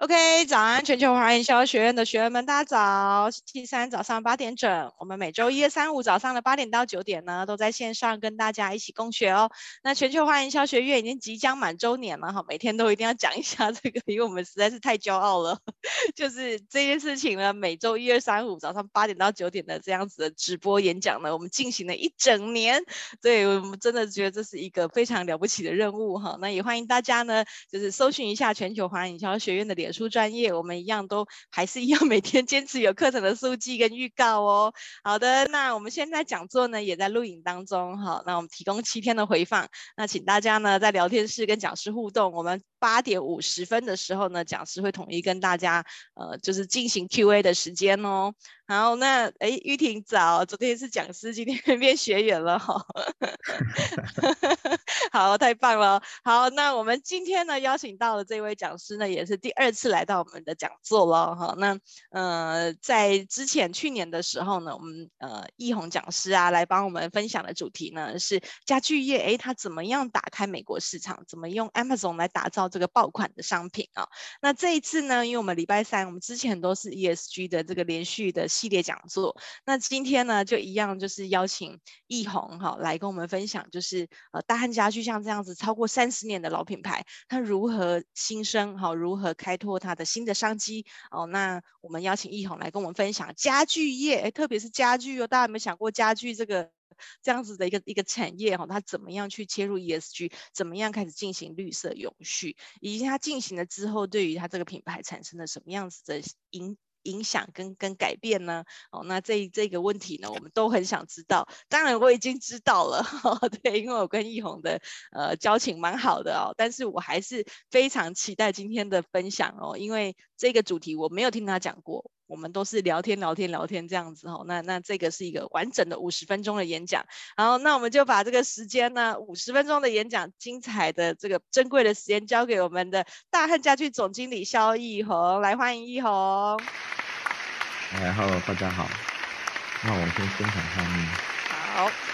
OK，早安，全球华营销学院的学员们，大家早。星期三早上八点整，我们每周一、二、三、五早上的八点到九点呢，都在线上跟大家一起共学哦。那全球华营销学院已经即将满周年了哈，每天都一定要讲一下这个，因为我们实在是太骄傲了。就是这件事情呢，每周一、二、三、五早上八点到九点的这样子的直播演讲呢，我们进行了一整年，对，我们真的觉得这是一个非常了不起的任务哈。那也欢迎大家呢，就是搜寻一下全球华营销学院的脸。出专业，我们一样都还是一样，每天坚持有课程的速记跟预告哦。好的，那我们现在讲座呢也在录影当中，好，那我们提供七天的回放，那请大家呢在聊天室跟讲师互动。我们八点五十分的时候呢，讲师会统一跟大家呃就是进行 Q&A 的时间哦。好，那哎，玉婷早，昨天是讲师，今天 变学员了哈。好，太棒了。好，那我们今天呢邀请到的这位讲师呢，也是第二次来到我们的讲座了哈。那呃，在之前去年的时候呢，我们呃易宏讲师啊来帮我们分享的主题呢是家具业，哎，他怎么样打开美国市场？怎么用 Amazon 来打造这个爆款的商品啊？那这一次呢，因为我们礼拜三，我们之前都是 ESG 的这个连续的。系列讲座，那今天呢就一样，就是邀请易红哈来跟我们分享，就是呃大汉家具像这样子超过三十年的老品牌，它如何新生哈，如何开拓它的新的商机哦。那我们邀请易红来跟我们分享家具业，哎，特别是家具哦，大家有没有想过家具这个这样子的一个一个产业哈，它怎么样去切入 ESG，怎么样开始进行绿色永续，以及它进行了之后，对于它这个品牌产生了什么样子的影影响跟跟改变呢？哦，那这这个问题呢，我们都很想知道。当然我已经知道了，哦、对，因为我跟易红的呃交情蛮好的哦。但是我还是非常期待今天的分享哦，因为这个主题我没有听他讲过。我们都是聊天聊天聊天这样子哦。那那这个是一个完整的五十分钟的演讲。好，那我们就把这个时间呢，五十分钟的演讲，精彩的这个珍贵的时间，交给我们的大汉家具总经理萧易宏，来欢迎易宏。哎，Hello，大家好。那我先分享画面。好。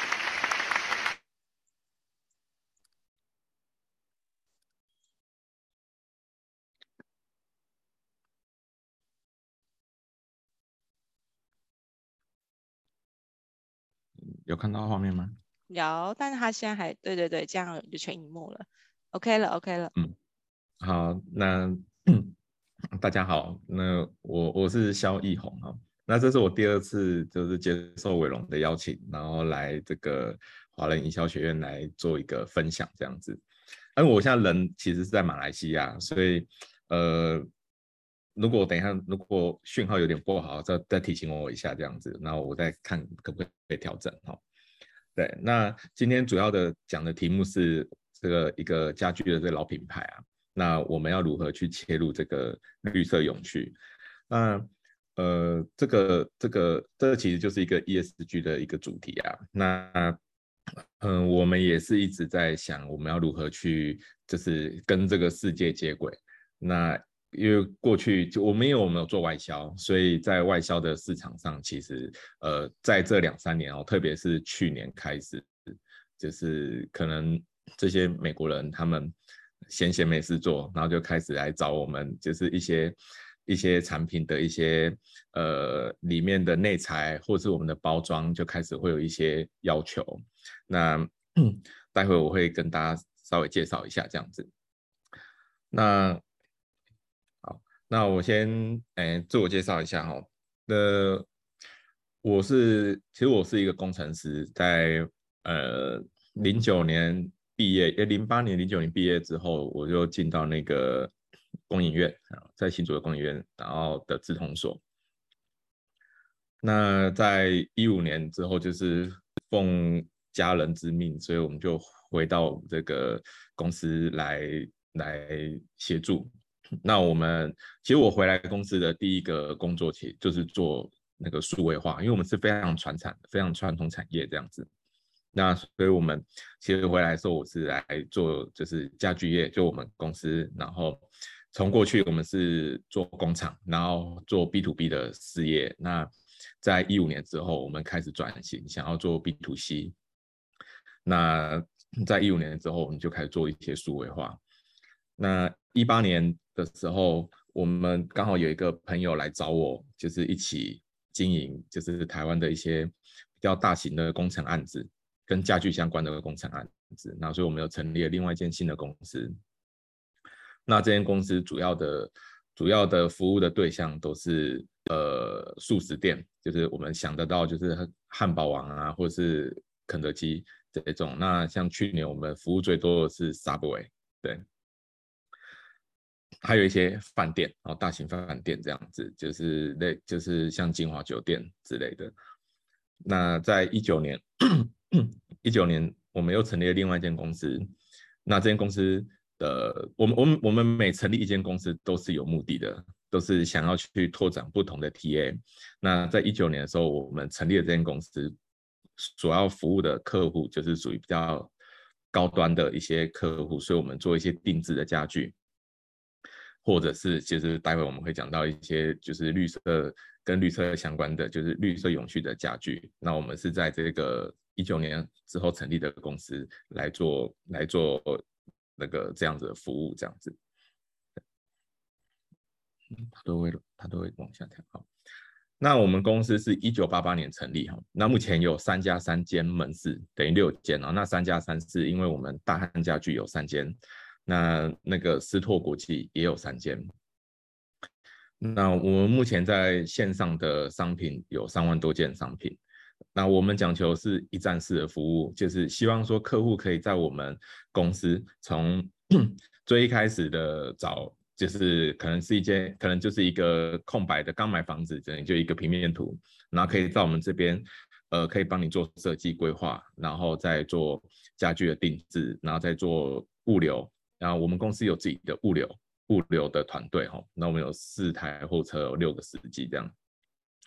有看到画面吗？有，但是他现在还对对对，这样就全荧幕了，OK 了，OK 了。嗯，好，那 大家好，那我我是萧易宏啊，那这是我第二次就是接受伟龙的邀请，然后来这个华人营销学院来做一个分享这样子。因为我现在人其实是在马来西亚，所以呃。如果等一下，如果讯号有点不好，再再提醒我一下这样子，然后我再看可不可以调整哈。对，那今天主要的讲的题目是这个一个家具的这个老品牌啊，那我们要如何去切入这个绿色永续？那呃，这个这个这其实就是一个 ESG 的一个主题啊。那嗯、我们也是一直在想，我们要如何去就是跟这个世界接轨。那因为过去就我们因为我们有做外销，所以在外销的市场上，其实呃在这两三年哦，特别是去年开始，就是可能这些美国人他们闲闲没事做，然后就开始来找我们，就是一些一些产品的一些呃里面的内材或是我们的包装就开始会有一些要求。那 待会我会跟大家稍微介绍一下这样子。那那我先诶、自我介绍一下哈，那我是其实我是一个工程师，在呃零九年毕业，诶零八年零九年毕业之后，我就进到那个工研院，在新竹的工研院，然后的资通所。那在一五年之后，就是奉家人之命，所以我们就回到这个公司来来协助。那我们其实我回来公司的第一个工作其实就是做那个数位化，因为我们是非常传产、非常传统产业这样子。那所以我们其实回来的时候，我是来做就是家具业，就我们公司。然后从过去我们是做工厂，然后做 B to B 的事业。那在一五年之后，我们开始转型，想要做 B to C。那在一五年之后，我们就开始做一些数位化。那一八年的时候，我们刚好有一个朋友来找我，就是一起经营，就是台湾的一些比较大型的工程案子，跟家具相关的工程案子。那所以我们又成立了另外一间新的公司。那这间公司主要的主要的服务的对象都是呃速食店，就是我们想得到就是汉堡王啊，或者是肯德基这种。那像去年我们服务最多的是 Subway，对。还有一些饭店啊，大型饭店这样子，就是类就是像金华酒店之类的。那在一九年，一九年我们又成立了另外一间公司。那这间公司的，我们我们我们每成立一间公司都是有目的的，都是想要去拓展不同的 TA。那在一九年的时候，我们成立了这间公司，主要服务的客户就是属于比较高端的一些客户，所以我们做一些定制的家具。或者是，其实待会我们会讲到一些，就是绿色跟绿色相关的，就是绿色永续的家具。那我们是在这个一九年之后成立的公司来做来做那个这样子的服务，这样子。他都会他都会往下跳。好，那我们公司是一九八八年成立哈，那目前有三加三间门市，等于六间啊。那三加三是因为我们大汉家具有三间。那那个思拓国际也有三间，那我们目前在线上的商品有三万多件商品，那我们讲求是一站式的服务，就是希望说客户可以在我们公司从 最一开始的找，就是可能是一间，可能就是一个空白的刚买房子，等于就一个平面图，然后可以在我们这边，呃，可以帮你做设计规划，然后再做家具的定制，然后再做物流。然后我们公司有自己的物流物流的团队哈，那我们有四台货车，有六个司机这样。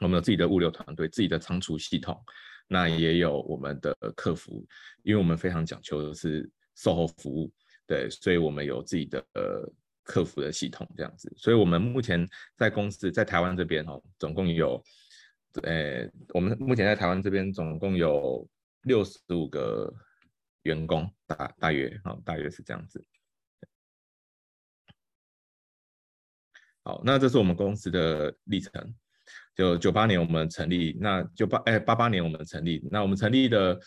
我们有自己的物流团队，自己的仓储系统，那也有我们的客服，因为我们非常讲求的是售后服务，对，所以我们有自己的呃客服的系统这样子。所以我们目前在公司在台湾这边哈，总共有，呃，我们目前在台湾这边总共有六十五个员工，大大约哈，大约是这样子。好，那这是我们公司的历程。就九八年我们成立，那九八哎八八年我们成立，那我们成立的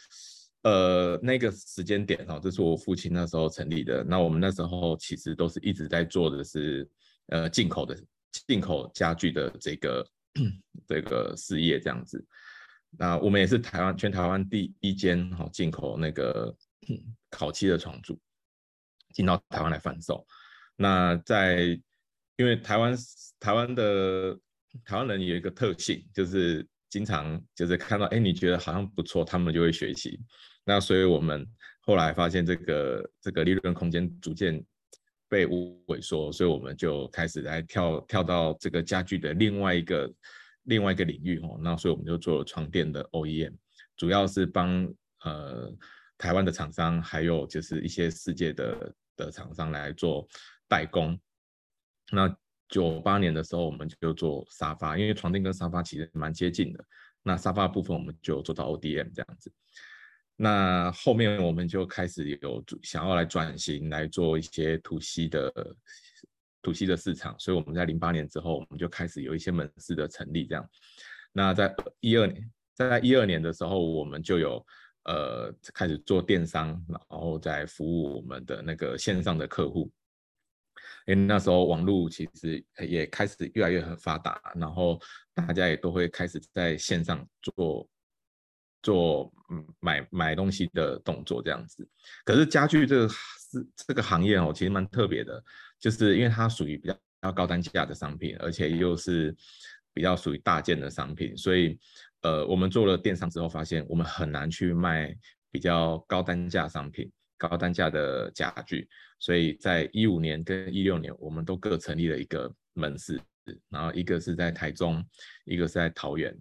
呃那个时间点哈，这是我父亲那时候成立的。那我们那时候其实都是一直在做的是呃进口的进口家具的这个 这个事业这样子。那我们也是台湾全台湾第一间哈进口那个烤漆的床组进到台湾来贩售。那在因为台湾台湾的台湾人有一个特性，就是经常就是看到哎，你觉得好像不错，他们就会学习。那所以我们后来发现这个这个利润空间逐渐被萎缩，所以我们就开始来跳跳到这个家具的另外一个另外一个领域哦。那所以我们就做了床垫的 OEM，主要是帮呃台湾的厂商，还有就是一些世界的的厂商来做代工。那九八年的时候，我们就做沙发，因为床垫跟沙发其实蛮接近的。那沙发部分我们就做到 ODM 这样子。那后面我们就开始有想要来转型，来做一些土漆的土漆的市场。所以我们在零八年之后，我们就开始有一些门市的成立这样。那在一二年，在一二年的时候，我们就有呃开始做电商，然后再服务我们的那个线上的客户。因为那时候网络其实也开始越来越很发达，然后大家也都会开始在线上做做嗯买买东西的动作这样子。可是家具这个是这个行业哦，其实蛮特别的，就是因为它属于比较高单价的商品，而且又是比较属于大件的商品，所以呃我们做了电商之后，发现我们很难去卖比较高单价商品。高单价的家具，所以在一五年跟一六年，我们都各成立了一个门市，然后一个是在台中，一个是在桃园。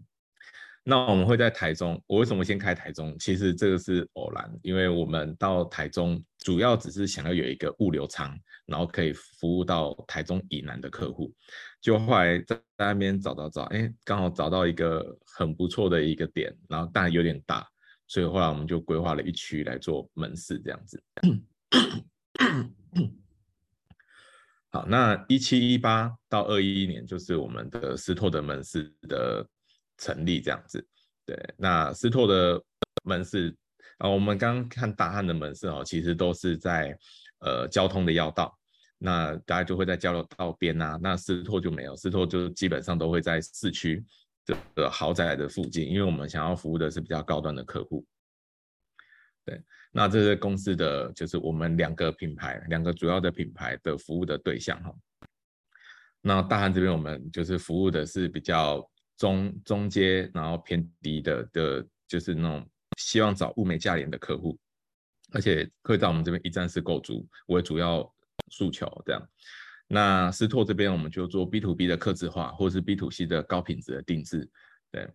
那我们会在台中，我为什么先开台中？其实这个是偶然，因为我们到台中主要只是想要有一个物流仓，然后可以服务到台中以南的客户。就后来在那边找找找，哎，刚好找到一个很不错的一个点，然后但有点大。所以后来我们就规划了一区来做门市这样子。好，那一七一八到二一一年就是我们的斯拓的门市的成立，这样子。对，那斯拓的门市啊，我们刚刚看大汉的门市哦，其实都是在呃交通的要道，那大家就会在交流道边啊。那斯拓就没有，斯拓就基本上都会在市区的豪宅的附近，因为我们想要服务的是比较高端的客户。对。那这是公司的，就是我们两个品牌，两个主要的品牌的服务的对象哈。那大汉这边我们就是服务的是比较中中阶，然后偏低的的，就是那种希望找物美价廉的客户，而且会在我们这边一站式购足为主要诉求这样。那斯拓这边我们就做 B to B 的客制化，或是 B to C 的高品质的定制，对。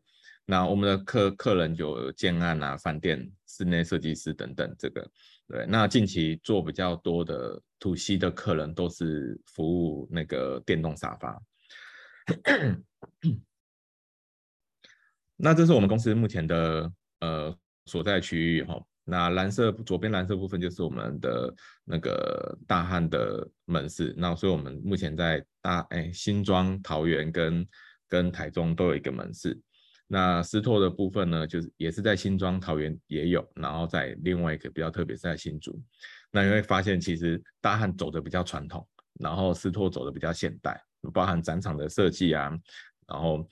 那我们的客客人有建案啊、饭店、室内设计师等等，这个对。那近期做比较多的 to C 的客人都是服务那个电动沙发。那这是我们公司目前的呃所在区域哈。那蓝色左边蓝色部分就是我们的那个大汉的门市。那所以我们目前在大哎新庄、桃园跟跟台中都有一个门市。那斯拓的部分呢，就是也是在新庄、桃园也有，然后在另外一个比较特别是在新竹。那你会发现，其实大汉走的比较传统，然后斯拓走的比较现代，包含展场的设计啊，然后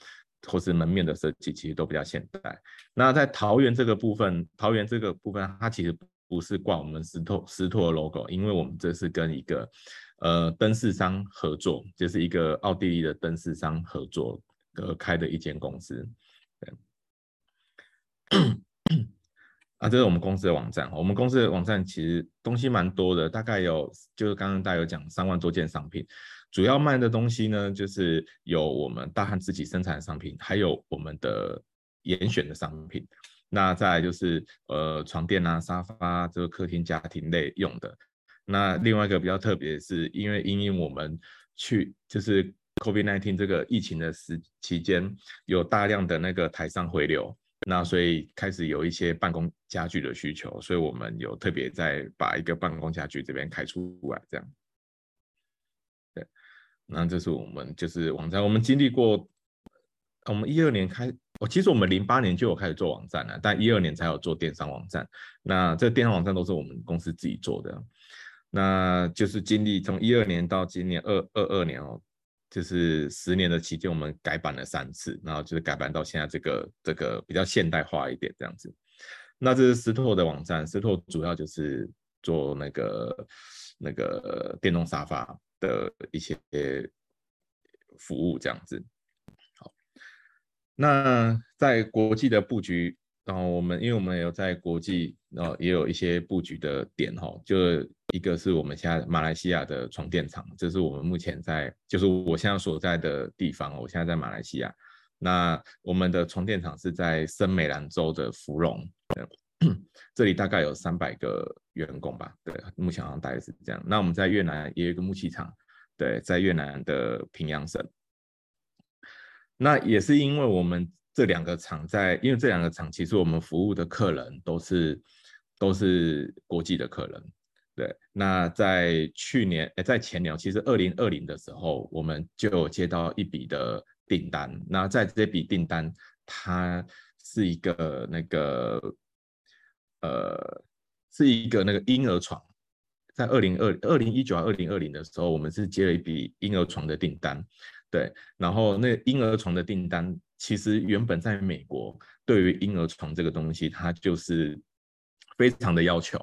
或是门面的设计，其实都比较现代。那在桃园这个部分，桃园这个部分它其实不是挂我们斯拓斯拓的 logo，因为我们这是跟一个呃灯饰商合作，就是一个奥地利的灯饰商合作而开的一间公司。对啊，这是我们公司的网站。我们公司的网站其实东西蛮多的，大概有就是刚刚大家有讲三万多件商品。主要卖的东西呢，就是有我们大汉自己生产的商品，还有我们的严选的商品。那再就是呃床垫啊、沙发，这个客厅家庭类用的。那另外一个比较特别是，因为因为我们去就是 COVID-19 这个疫情的时期间，有大量的那个台商回流。那所以开始有一些办公家具的需求，所以我们有特别在把一个办公家具这边开出来，这样。那这是我们就是网站，我们经历过，我们一二年开，哦，其实我们零八年就有开始做网站了，但一二年才有做电商网站。那这电商网站都是我们公司自己做的，那就是经历从一二年到今年二二二年哦。就是十年的期间，我们改版了三次，然后就是改版到现在这个这个比较现代化一点这样子。那这是斯拓的网站，斯拓主要就是做那个那个电动沙发的一些服务这样子。好，那在国际的布局。然后我们，因为我们有在国际，然后也有一些布局的点哈，就一个是我们现在马来西亚的床垫厂，这是我们目前在，就是我现在所在的地方，我现在在马来西亚。那我们的床垫厂是在森美兰州的芙蓉，这里大概有三百个员工吧，对，目前好像大概是这样。那我们在越南也有一个木器厂，对，在越南的平阳省。那也是因为我们。这两个厂在，因为这两个厂其实我们服务的客人都是都是国际的客人，对。那在去年，哎，在前年，其实二零二零的时候，我们就接到一笔的订单。那在这笔订单，它是一个那个，呃，是一个那个婴儿床，在二零二二零一九二零二零的时候，我们是接了一笔婴儿床的订单，对。然后那婴儿床的订单。其实原本在美国，对于婴儿床这个东西，它就是非常的要求，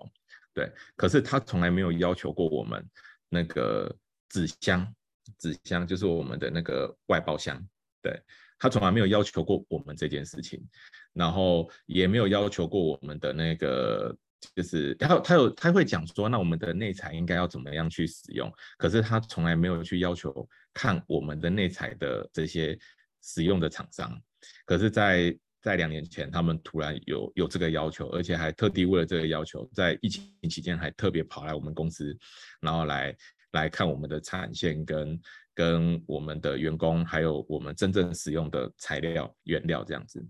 对。可是他从来没有要求过我们那个纸箱，纸箱就是我们的那个外包箱，对。他从来没有要求过我们这件事情，然后也没有要求过我们的那个，就是他他有他会讲说，那我们的内材应该要怎么样去使用，可是他从来没有去要求看我们的内材的这些。使用的厂商，可是在，在在两年前，他们突然有有这个要求，而且还特地为了这个要求，在疫情期间还特别跑来我们公司，然后来来看我们的产线跟跟我们的员工，还有我们真正使用的材料原料这样子。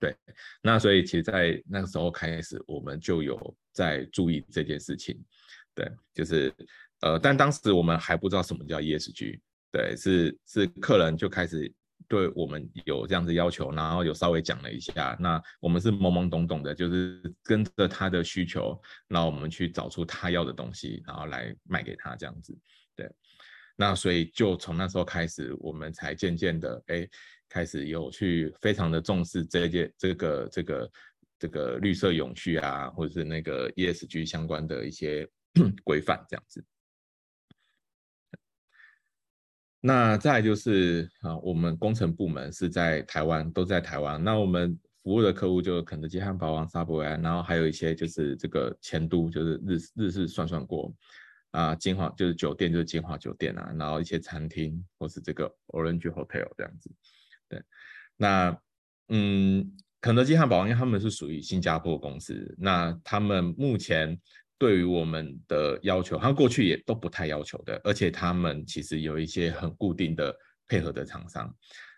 对，那所以其实，在那个时候开始，我们就有在注意这件事情。对，就是呃，但当时我们还不知道什么叫 ESG，对，是是客人就开始对我们有这样子要求，然后有稍微讲了一下，那我们是懵懵懂懂的，就是跟着他的需求，然后我们去找出他要的东西，然后来卖给他这样子，对，那所以就从那时候开始，我们才渐渐的哎，开始有去非常的重视这件这个这个这个绿色永续啊，或者是那个 ESG 相关的一些 规范这样子。那再就是啊，我们工程部门是在台湾，都在台湾。那我们服务的客户就肯德基、汉堡王、Subway，然后还有一些就是这个前都，就是日日式涮涮锅啊，金华就是酒店，就是金华酒店啊，然后一些餐厅或是这个 Orange Hotel 这样子。对，那嗯，肯德基、汉堡王，因为他们是属于新加坡公司，那他们目前。对于我们的要求，他过去也都不太要求的，而且他们其实有一些很固定的配合的厂商。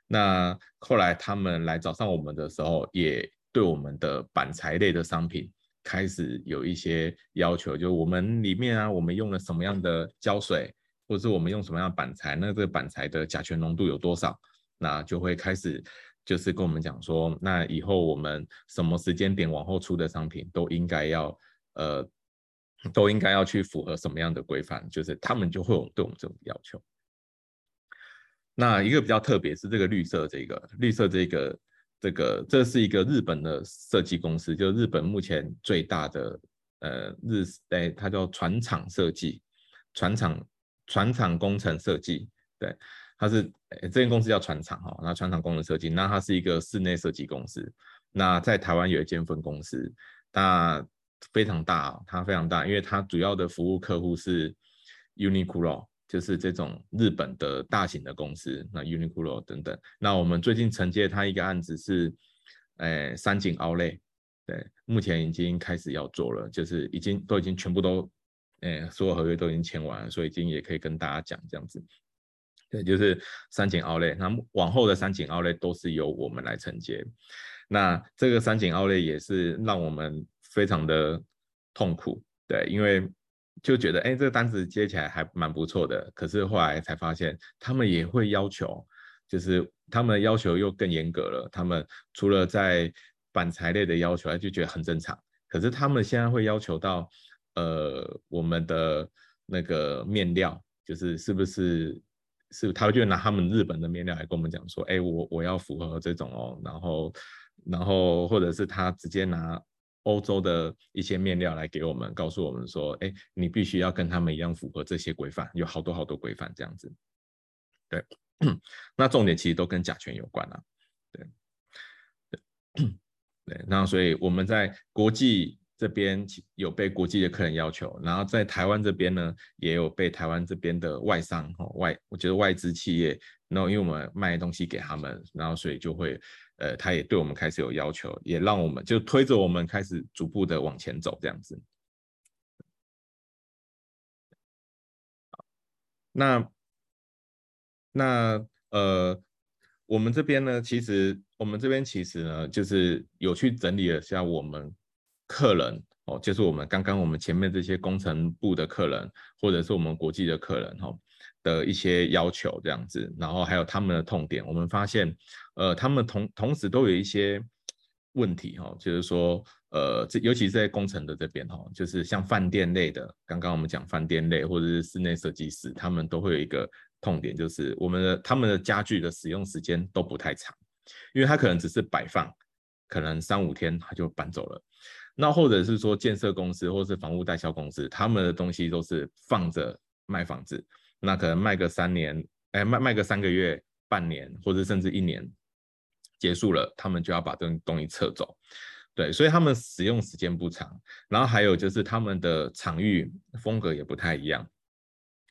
那后来他们来找上我们的时候，也对我们的板材类的商品开始有一些要求，就我们里面啊，我们用了什么样的胶水，或者是我们用什么样的板材，那这个板材的甲醛浓度有多少，那就会开始就是跟我们讲说，那以后我们什么时间点往后出的商品都应该要呃。都应该要去符合什么样的规范？就是他们就会有对我们这种要求。那一个比较特别是这个绿色这个绿色这个这个这是一个日本的设计公司，就是日本目前最大的呃日哎，它叫船厂设计，船厂船厂工程设计，对，它是这间公司叫船厂哈，那船厂工程设计，那它是一个室内设计公司，那在台湾有一间分公司，那。非常大，它非常大，因为它主要的服务客户是 Uniqlo，就是这种日本的大型的公司，那 Uniqlo 等等。那我们最近承接它一个案子是，诶，三井奥莱，对，目前已经开始要做了，就是已经都已经全部都，诶，所有合约都已经签完了，所以今天也可以跟大家讲这样子。对，就是三井奥莱，那往后的三井奥莱都是由我们来承接。那这个三井奥莱也是让我们。非常的痛苦，对，因为就觉得哎，这个单子接起来还蛮不错的，可是后来才发现，他们也会要求，就是他们的要求又更严格了。他们除了在板材类的要求，就觉得很正常。可是他们现在会要求到，呃，我们的那个面料，就是是不是是，他就拿他们日本的面料来跟我们讲说，哎，我我要符合这种哦，然后然后或者是他直接拿。欧洲的一些面料来给我们，告诉我们说，哎，你必须要跟他们一样符合这些规范，有好多好多规范这样子。对，那重点其实都跟甲醛有关啊。对，对，对，那所以我们在国际这边有被国际的客人要求，然后在台湾这边呢，也有被台湾这边的外商哦外，我觉得外资企业，然后因为我们卖东西给他们，然后所以就会。呃，他也对我们开始有要求，也让我们就推着我们开始逐步的往前走这样子。那那呃，我们这边呢，其实我们这边其实呢，就是有去整理了下我们客人哦，就是我们刚刚我们前面这些工程部的客人，或者是我们国际的客人哈。的一些要求这样子，然后还有他们的痛点，我们发现，呃，他们同同时都有一些问题哈，就是说，呃，这尤其是在工程的这边哈，就是像饭店类的，刚刚我们讲饭店类或者是室内设计师，他们都会有一个痛点，就是我们的他们的家具的使用时间都不太长，因为他可能只是摆放，可能三五天他就搬走了，那或者是说建设公司或是房屋代销公司，他们的东西都是放着卖房子。那可能卖个三年，哎，卖卖个三个月、半年，或者甚至一年，结束了，他们就要把这种东西撤走。对，所以他们使用时间不长。然后还有就是他们的场域风格也不太一样。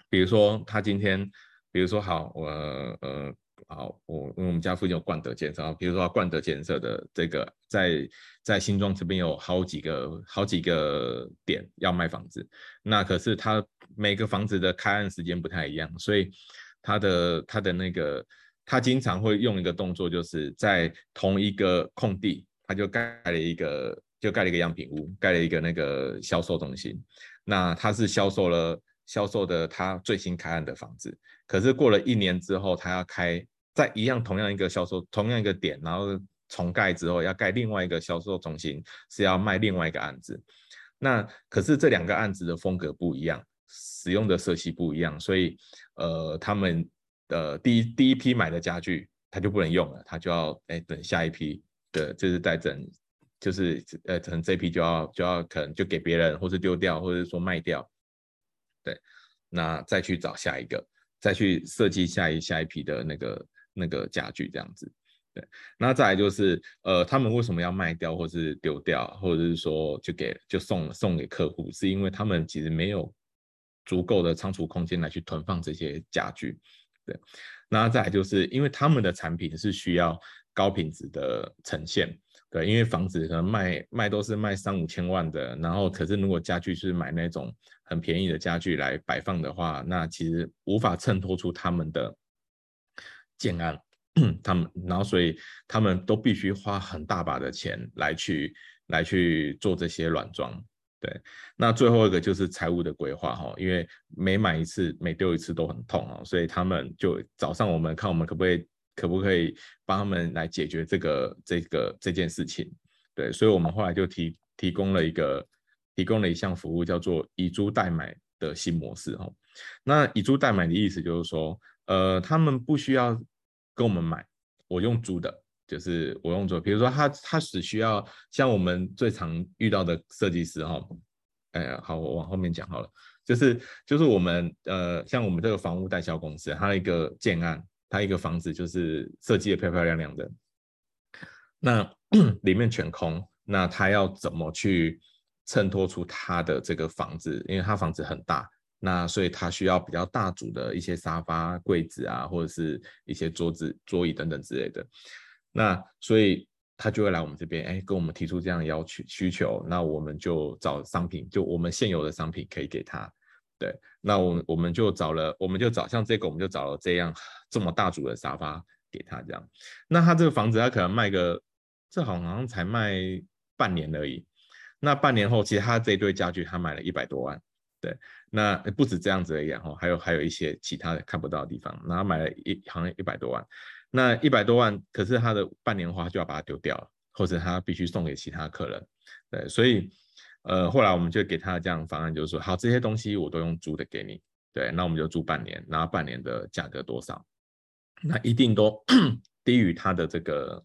比如说他今天，比如说好，我呃好，我我们家附近有冠德建设，比如说冠德建设的这个在在新庄这边有好几个好几个点要卖房子，那可是他。每个房子的开案时间不太一样，所以他的他的那个他经常会用一个动作，就是在同一个空地，他就盖了一个就盖了一个样品屋，盖了一个那个销售中心。那他是销售了销售的他最新开案的房子，可是过了一年之后，他要开在一样同样一个销售同样一个点，然后重盖之后要盖另外一个销售中心，是要卖另外一个案子。那可是这两个案子的风格不一样，使用的色系不一样，所以呃，他们的第一第一批买的家具他就不能用了，他就要哎等下一批的，就是待整。就是呃，可能这批就要就要可能就给别人，或是丢掉，或者说卖掉，对，那再去找下一个，再去设计下一下一批的那个那个家具这样子，对，那再来就是呃，他们为什么要卖掉，或是丢掉，或者是说就给就送送给客户，是因为他们其实没有足够的仓储空间来去囤放这些家具，对，那再来就是因为他们的产品是需要高品质的呈现。对，因为房子可能卖卖都是卖三五千万的，然后可是如果家具是买那种很便宜的家具来摆放的话，那其实无法衬托出他们的建案，他们然后所以他们都必须花很大把的钱来去来去做这些软装。对，那最后一个就是财务的规划哈，因为每买一次每丢一次都很痛啊，所以他们就早上我们看我们可不可以。可不可以帮他们来解决这个这个这件事情？对，所以我们后来就提提供了一个提供了一项服务，叫做以租代买的新模式哈。那以租代买的意思就是说，呃，他们不需要跟我们买，我用租的，就是我用租。比如说他他只需要像我们最常遇到的设计师哈，哎，好，我往后面讲好了，就是就是我们呃，像我们这个房屋代销公司，它一个建案。它一个房子就是设计的漂漂亮亮的，那 里面全空，那他要怎么去衬托出他的这个房子？因为他房子很大，那所以他需要比较大组的一些沙发、柜子啊，或者是一些桌子、桌椅等等之类的。那所以他就会来我们这边，哎，跟我们提出这样的要求需求，那我们就找商品，就我们现有的商品可以给他。对，那我们我们就找了，我们就找像这个，我们就找了这样这么大组的沙发给他这样。那他这个房子，他可能卖个，这好像才卖半年而已。那半年后，其实他这一堆家具他买了一百多万。对，那不止这样子而已哈，还有还有一些其他的看不到的地方。然后买了一好像一百多万，那一百多万，可是他的半年花就要把它丢掉了，或者他必须送给其他客人。对，所以。呃，后来我们就给他这样的方案，就是说，好，这些东西我都用租的给你，对，那我们就租半年，然后半年的价格多少，那一定都低于他的这个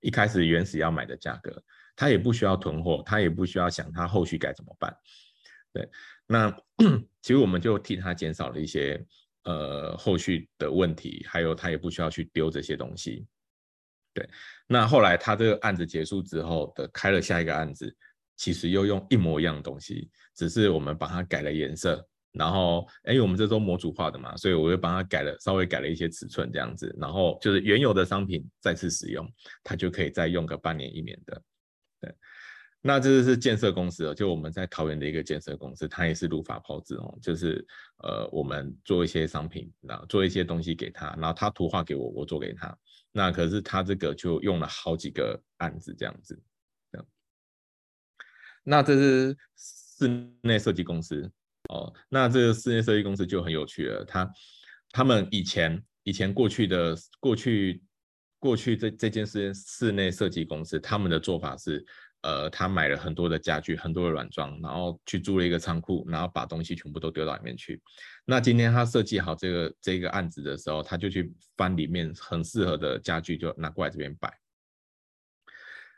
一开始原始要买的价格，他也不需要囤货，他也不需要想他后续该怎么办，对，那 其实我们就替他减少了一些呃后续的问题，还有他也不需要去丢这些东西，对，那后来他这个案子结束之后的开了下一个案子。其实又用一模一样的东西，只是我们把它改了颜色，然后，哎，我们这都模组化的嘛，所以我又帮他改了，稍微改了一些尺寸这样子，然后就是原有的商品再次使用，它就可以再用个半年一年的。对，那这是建设公司哦，就我们在桃园的一个建设公司，它也是如法炮制哦，就是呃，我们做一些商品，然后做一些东西给他，然后他图画给我，我做给他，那可是他这个就用了好几个案子这样子。那这是室内设计公司哦，那这个室内设计公司就很有趣了。他他们以前以前过去的过去过去这这件事室内设计公司，他们的做法是，呃，他买了很多的家具，很多的软装，然后去租了一个仓库，然后把东西全部都丢到里面去。那今天他设计好这个这个案子的时候，他就去翻里面很适合的家具，就拿过来这边摆。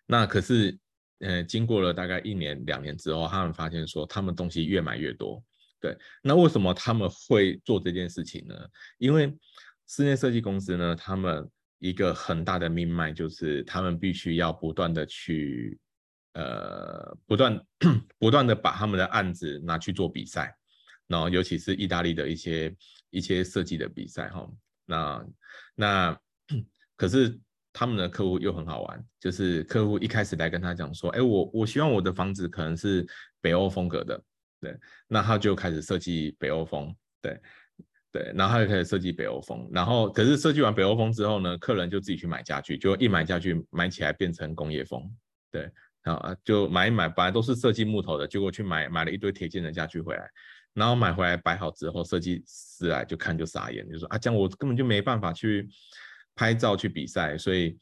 那可是。呃，经过了大概一年两年之后，他们发现说，他们东西越买越多。对，那为什么他们会做这件事情呢？因为室内设计公司呢，他们一个很大的命脉就是，他们必须要不断的去，呃，不断不断的把他们的案子拿去做比赛，然后尤其是意大利的一些一些设计的比赛哈。那那可是。他们的客户又很好玩，就是客户一开始来跟他讲说，哎，我我希望我的房子可能是北欧风格的，对，那他就开始设计北欧风，对对，然后他就开始设计北欧风，然后可是设计完北欧风之后呢，客人就自己去买家具，就一买家具买起来变成工业风，对，啊就买一买，本来都是设计木头的，结果去买买了一堆铁件的家具回来，然后买回来摆好之后，设计师来就看就傻眼，就说啊，这样我根本就没办法去拍照去比赛，所以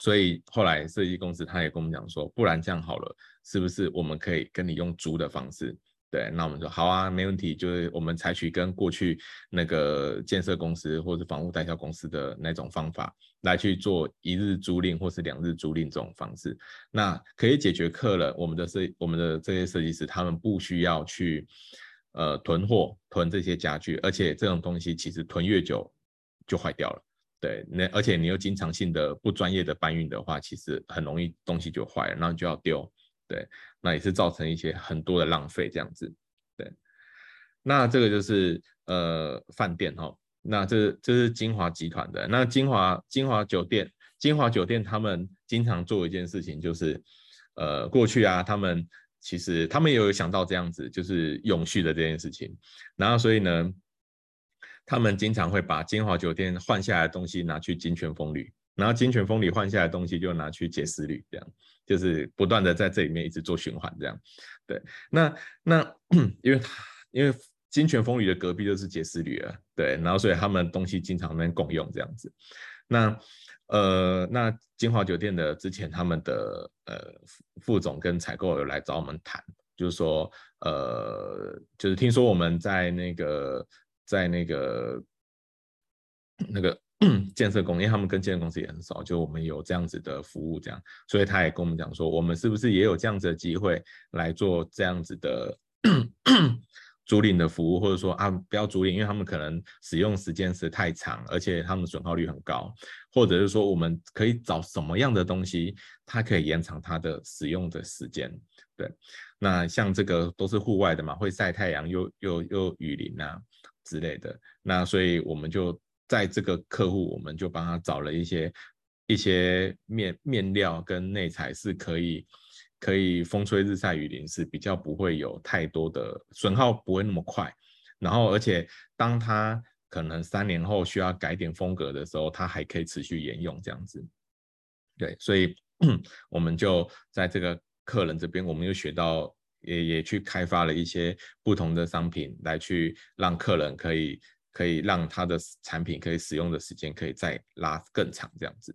所以后来设计公司他也跟我们讲说，不然这样好了，是不是我们可以跟你用租的方式？对，那我们说好啊，没问题，就是我们采取跟过去那个建设公司或者房屋代销公司的那种方法来去做一日租赁或是两日租赁这种方式，那可以解决客人我们的设我们的这些设计师他们不需要去呃囤货囤这些家具，而且这种东西其实囤越久就坏掉了，对，那而且你又经常性的不专业的搬运的话，其实很容易东西就坏了，然后就要丢。对，那也是造成一些很多的浪费这样子。对，那这个就是呃饭店哈，那这这是金华集团的。那金华金华酒店，金华酒店他们经常做一件事情，就是呃过去啊，他们其实他们也有想到这样子，就是永续的这件事情。然后所以呢，他们经常会把金华酒店换下来的东西拿去金泉丰旅。然后金泉丰旅换下来的东西就拿去杰斯旅，这样就是不断的在这里面一直做循环，这样。对，那那 因为因为金泉风雨的隔壁就是杰斯旅了，对，然后所以他们东西经常能共用这样子。那呃，那金华酒店的之前他们的呃副总跟采购有来找我们谈，就是说呃，就是听说我们在那个在那个那个。建设公司，因为他们跟建设公司也很熟，就我们有这样子的服务，这样，所以他也跟我们讲说，我们是不是也有这样子的机会来做这样子的 租赁的服务，或者说啊，不要租赁，因为他们可能使用时间是太长，而且他们的损耗率很高，或者是说我们可以找什么样的东西，它可以延长它的使用的时间。对，那像这个都是户外的嘛，会晒太阳又又又雨淋啊之类的，那所以我们就。在这个客户，我们就帮他找了一些一些面面料跟内材是可以可以风吹日晒雨淋，是比较不会有太多的损耗，不会那么快。然后，而且当他可能三年后需要改点风格的时候，他还可以持续沿用这样子。对，所以 我们就在这个客人这边，我们又学到也也去开发了一些不同的商品，来去让客人可以。可以让他的产品可以使用的时间可以再拉更长，这样子。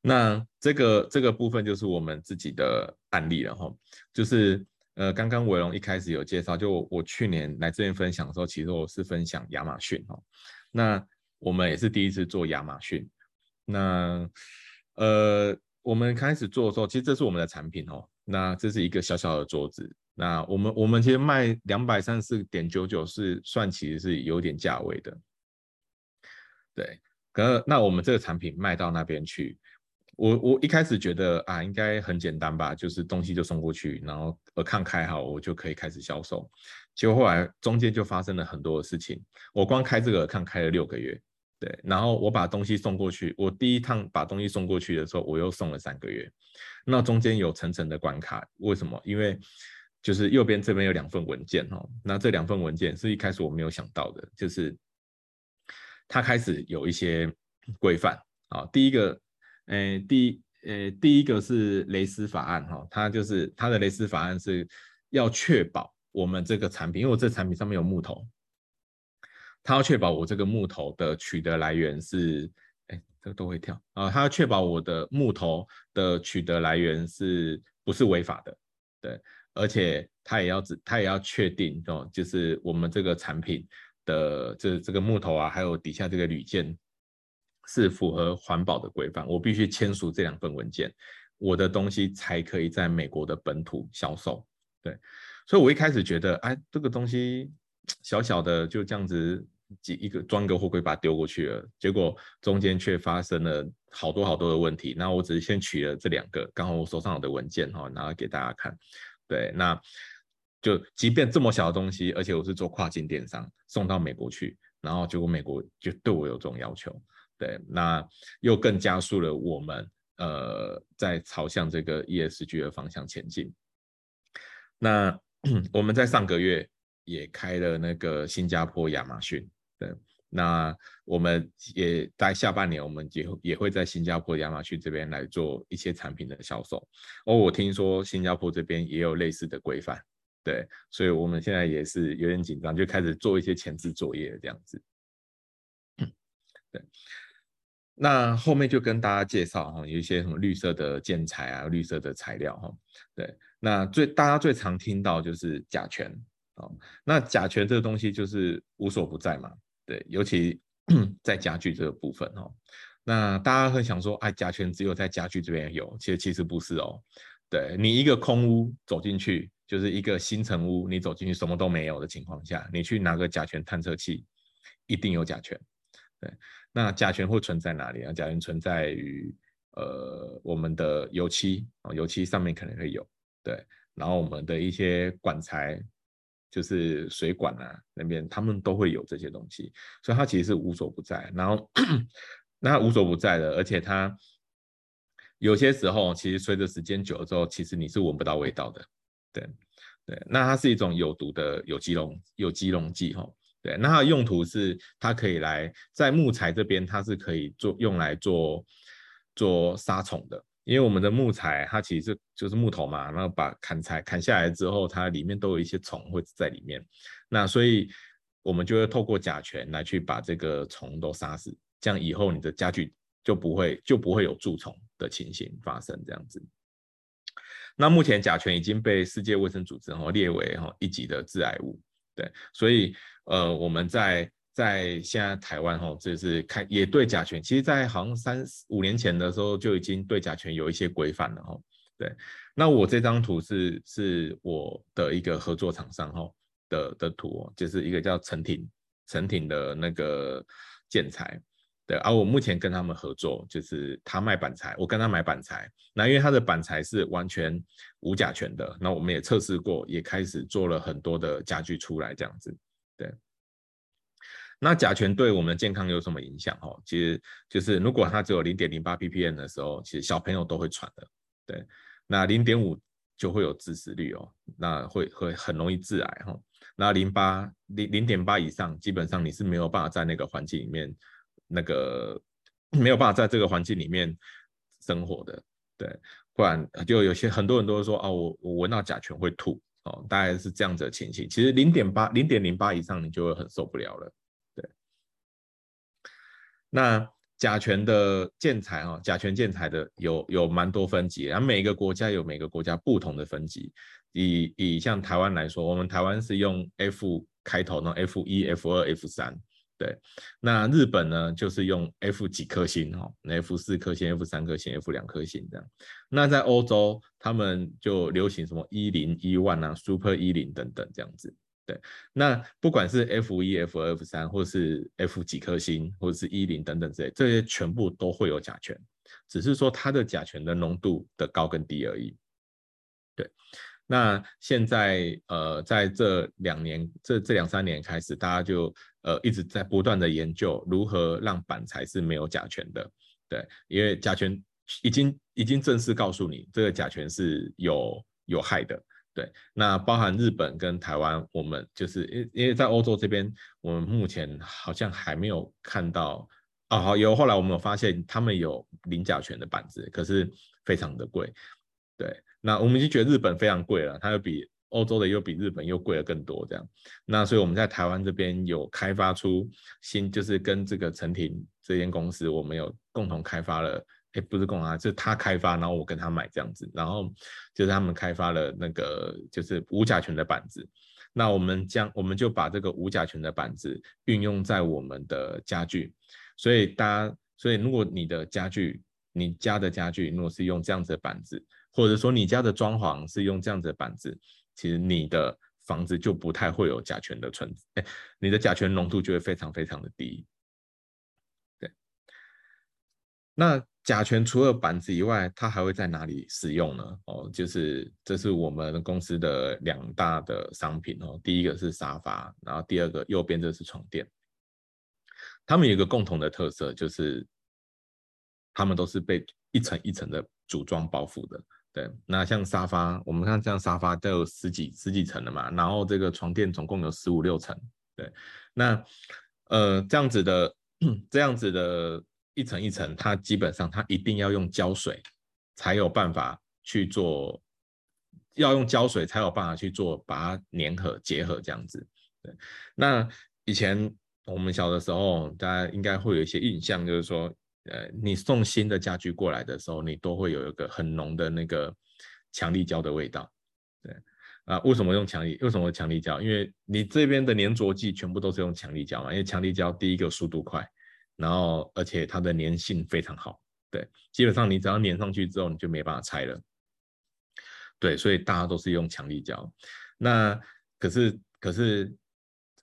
那这个这个部分就是我们自己的案例了哈，就是呃，刚刚伟龙一开始有介绍，就我，我去年来这边分享的时候，其实我是分享亚马逊哈。那我们也是第一次做亚马逊。那呃，我们开始做的时候，其实这是我们的产品哦。那这是一个小小的桌子。那我们我们其实卖两百三十四点九九是算其实是有点价位的，对。可那我们这个产品卖到那边去，我我一开始觉得啊应该很简单吧，就是东西就送过去，然后呃看开好，我就可以开始销售。结果后来中间就发生了很多的事情，我光开这个看开了六个月，对。然后我把东西送过去，我第一趟把东西送过去的时候，我又送了三个月，那中间有层层的关卡，为什么？因为就是右边这边有两份文件哦，那这两份文件是一开始我没有想到的，就是它开始有一些规范啊。第一个，呃，第一，呃，第一个是雷斯法案哈，它就是它的雷斯法案是要确保我们这个产品，因为我这产品上面有木头，它要确保我这个木头的取得来源是，哎，这个都会跳啊，它要确保我的木头的取得来源是不是违法的，对。而且他也要只，他也要确定哦，就是我们这个产品的这这个木头啊，还有底下这个铝件是符合环保的规范。我必须签署这两份文件，我的东西才可以在美国的本土销售。对，所以我一开始觉得，哎，这个东西小小的就这样子几一个装个货柜把它丢过去了，结果中间却发生了好多好多的问题。那我只是先取了这两个，刚好我手上有的文件哈，拿来给大家看。对，那就即便这么小的东西，而且我是做跨境电商送到美国去，然后结果美国就对我有这种要求，对，那又更加速了我们呃在朝向这个 ESG 的方向前进。那 我们在上个月也开了那个新加坡亚马逊，对，那我们也在下半年，我们也也会在新加坡亚马逊这边来做一些产品的销售。哦，我听说新加坡这边也有类似的规范，对，所以我们现在也是有点紧张，就开始做一些前置作业这样子。对，那后面就跟大家介绍哈，有一些什么绿色的建材啊，绿色的材料哈。对，那最大家最常听到就是甲醛哦，那甲醛这个东西就是无所不在嘛。对，尤其 在家具这个部分哦。那大家会想说，哎，甲醛只有在家具这边有，其实其实不是哦。对，你一个空屋走进去，就是一个新成屋，你走进去什么都没有的情况下，你去拿个甲醛探测器，一定有甲醛。对，那甲醛会存在哪里啊？甲醛存在于呃我们的油漆啊，油漆上面可能会有。对，然后我们的一些管材，就是水管啊那边，他们都会有这些东西，所以它其实是无所不在。然后。那无所不在的，而且它有些时候其实随着时间久了之后，其实你是闻不到味道的。对对，那它是一种有毒的有机溶有机溶剂哈。对，那它的用途是它可以来在木材这边，它是可以做用来做做杀虫的，因为我们的木材它其实就是木头嘛，然后把砍柴砍下来之后，它里面都有一些虫会在里面，那所以我们就会透过甲醛来去把这个虫都杀死。这样以后你的家具就不会就不会有蛀虫的情形发生，这样子。那目前甲醛已经被世界卫生组织哈列为哈一级的致癌物，对，所以呃我们在在现在台湾哈就是开也对甲醛，其实在好像三五年前的时候就已经对甲醛有一些规范了哈，对。那我这张图是是我的一个合作厂商哈的的图，就是一个叫成挺成挺的那个建材。对，而、我目前跟他们合作，就是他卖板材，我跟他买板材。那因为他的板材是完全无甲醛的，那我们也测试过，也开始做了很多的家具出来这样子。对，那甲醛对我们健康有什么影响？哈，其实就是如果它只有零点零八 ppm 的时候，其实小朋友都会喘的。对，那零点五就会有致死率哦，那会会很容易致癌哈。那零八零零点八以上，基本上你是没有办法在那个环境里面。那个没有办法在这个环境里面生活的，对，不然就有些很多人都会说啊，我我闻到甲醛会吐哦，大概是这样子的情形。其实零点八、零点零八以上，你就会很受不了了，那甲醛的建材啊，甲醛建材的有有蛮多分级，然后每个国家有每个国家不同的分级。以以像台湾来说，我们台湾是用 F 开头，那 F 一、F 二、F 三。对，那日本呢，就是用 F 几颗星哈，F 四颗星、F 三颗星、F 两颗星这样。那在欧洲，他们就流行什么一零一万啊，Super 一零等等这样子。对，那不管是 F 一、F 二、F 三，或是 F 几颗星，或者是一零等等之类，这些全部都会有甲醛，只是说它的甲醛的浓度的高跟低而已。对。那现在呃，在这两年，这这两三年开始，大家就呃一直在不断的研究如何让板材是没有甲醛的，对，因为甲醛已经已经正式告诉你，这个甲醛是有有害的，对。那包含日本跟台湾，我们就是因因为在欧洲这边，我们目前好像还没有看到啊，好有后来我们有发现他们有零甲醛的板子，可是非常的贵，对。那我们就觉得日本非常贵了，它又比欧洲的又比日本又贵了更多这样。那所以我们在台湾这边有开发出新，就是跟这个陈婷这间公司，我们有共同开发了，哎，不是共啊，就是他开发，然后我跟他买这样子，然后就是他们开发了那个就是无甲醛的板子。那我们将我们就把这个无甲醛的板子运用在我们的家具，所以大家，所以如果你的家具，你家的家具如果是用这样子的板子。或者说你家的装潢是用这样子的板子，其实你的房子就不太会有甲醛的存在，你的甲醛浓度就会非常非常的低。那甲醛除了板子以外，它还会在哪里使用呢？哦，就是这是我们公司的两大的商品哦，第一个是沙发，然后第二个右边这是床垫，它们有一个共同的特色，就是它们都是被一层一层的组装包覆的。对，那像沙发，我们看这样沙发都有十几十几层的嘛，然后这个床垫总共有十五六层。对，那呃这样子的 这样子的一层一层，它基本上它一定要用胶水才有办法去做要用胶水才有办法去做把它粘合结合这样子。对，那以前我们小的时候，大家应该会有一些印象，就是说，呃，你送新的家具过来的时候，你都会有一个很浓的那个强力胶的味道。对，啊，为什么用强力？为什么强力胶？因为你这边的粘着剂全部都是用强力胶嘛，因为强力胶第一个速度快，然后而且它的粘性非常好。对，基本上你只要粘上去之后，你就没办法拆了。对，所以大家都是用强力胶。那可是可是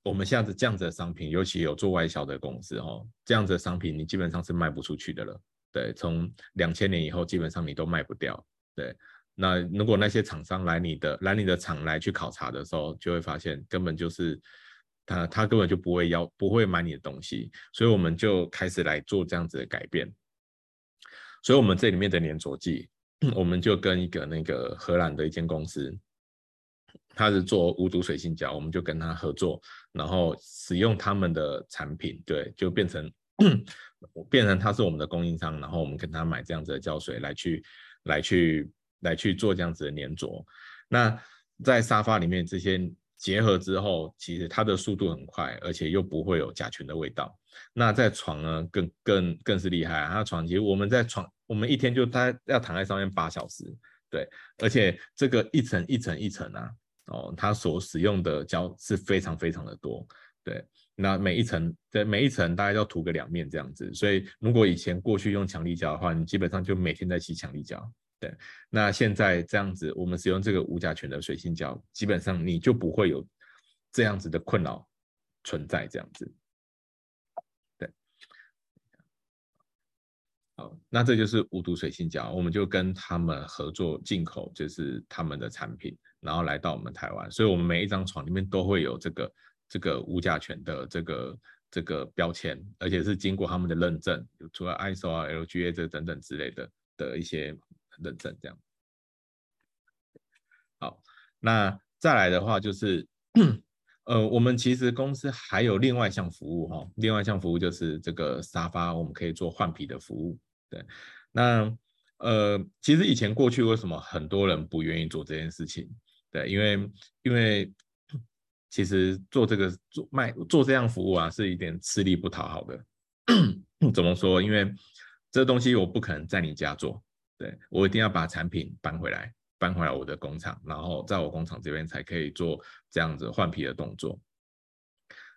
我们现在这样子的商品，尤其有做外销的公司哦，这样子的商品你基本上是卖不出去的了。对，从两千年以后，基本上你都卖不掉。对，那如果那些厂商来你的来你的厂来去考察的时候，就会发现根本就是他他根本就不会要不会买你的东西。所以我们就开始来做这样子的改变。所以我们这里面的粘着剂。我们就跟一个那个荷兰的一间公司，他是做无毒水性胶，我们就跟他合作，然后使用他们的产品，对，就变成变成他是我们的供应商，然后我们跟他买这样子的胶水来去来去来去做这样子的粘着。那在沙发里面这些结合之后，其实它的速度很快，而且又不会有甲醛的味道。那在床呢，更更更是厉害啊！它床其实我们在床。我们一天就大概要躺在上面八小时，对，而且这个一层一层一层啊，哦，它所使用的胶是非常非常的多，对，那每一层对每一层大概要涂个两面这样子，所以如果以前过去用强力胶的话，你基本上就每天在洗强力胶，对，那现在这样子，我们使用这个无甲醛的水性胶，基本上你就不会有这样子的困扰存在这样子。对。好，那这就是无毒水性胶，我们就跟他们合作进口，就是他们的产品，然后来到我们台湾，所以我们每一张床里面都会有这个这个无甲醛的这个这个标签，而且是经过他们的认证，除了 ISO 啊、LGA 这等等之类的的一些认证，这样。好，那再来的话就是，呃，我们其实公司还有另外一项服务哈，另外一项服务就是这个沙发，我们可以做换皮的服务。对，那呃，其实以前过去为什么很多人不愿意做这件事情？对，因为因为其实做这个做卖做这样服务啊，是一点吃力不讨好的。怎么说？因为这东西我不可能在你家做，对，我一定要把产品搬回来，搬回来我的工厂，然后在我工厂这边才可以做这样子换皮的动作。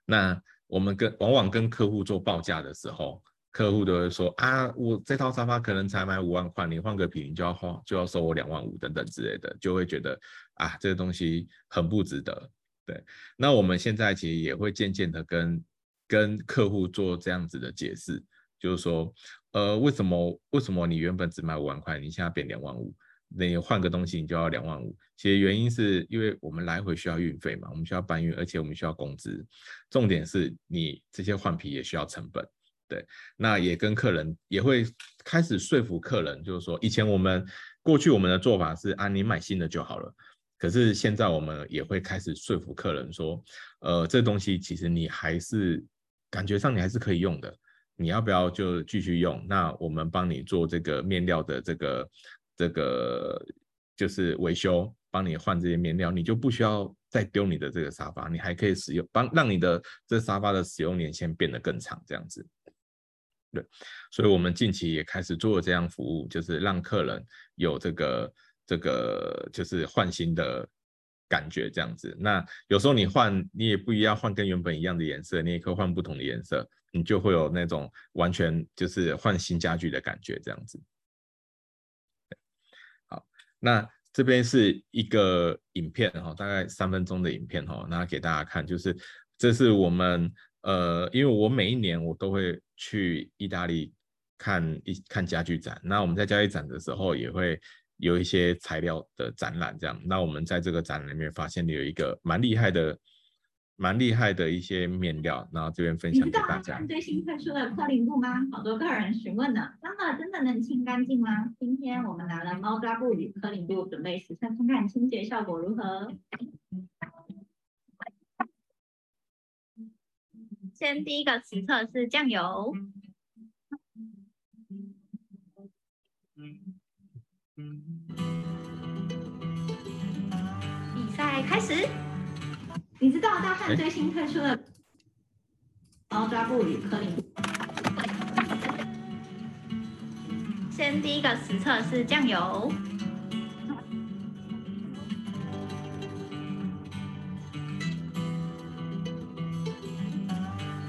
那我们跟往往跟客户做报价的时候。客户都会说啊，我这套沙发可能才买五万块，你换个皮你就要花就要收我两万五等等之类的，就会觉得啊，这个东西很不值得。对，那我们现在其实也会渐渐的跟跟客户做这样子的解释，就是说，呃，为什么为什么你原本只买五万块，你现在变两万五，那你换个东西你就要两万五？其实原因是因为我们来回需要运费嘛，我们需要搬运，而且我们需要工资，重点是你这些换皮也需要成本。对，那也跟客人也会开始说服客人，就是说，以前我们过去我们的做法是啊，你买新的就好了。可是现在我们也会开始说服客人说，呃，这东西其实你还是感觉上你还是可以用的，你要不要就继续用？那我们帮你做这个面料的这个这个就是维修，帮你换这些面料，你就不需要再丢你的这个沙发，你还可以使用，帮让你的这沙发的使用年限变得更长，这样子。对，所以我们近期也开始做这样服务，就是让客人有这个这个就是换新的感觉这样子。那有时候你换，你也不一样换跟原本一样的颜色，你也可以换不同的颜色，你就会有那种完全就是换新家具的感觉这样子。好，那这边是一个影片哈，大概三分钟的影片哈，那给大家看，就是这是我们。呃，因为我每一年我都会去意大利看一看家具展，那我们在家具展的时候也会有一些材料的展览，这样。那我们在这个展览里面发现有一个蛮厉害的、蛮厉害的一些面料，然后这边分享给大家。最新推出的科林布吗？好多客人询问呢，真的真的能清干净吗？今天我们拿了猫抓布与科林布准备实测看看清洁效果如何。先第一个实测是酱油，比赛开始。你知道大汉最新推出的猫抓布与柯林？先第一个实测是酱油。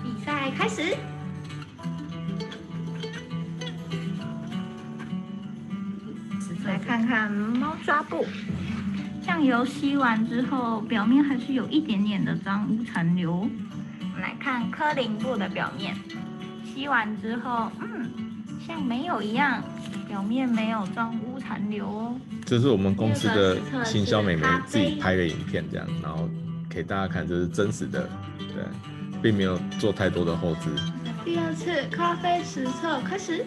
比赛开始。来看看猫抓布。酱油吸完之后，表面还是有一点点的脏污残留。我们来看科林布的表面，吸完之后，嗯，像没有一样，表面没有脏污残留哦。这是我们公司的行销美眉自己拍的影片，这样，然后给大家看，这是真实的，对，并没有做太多的后置。第二次咖啡实测开始。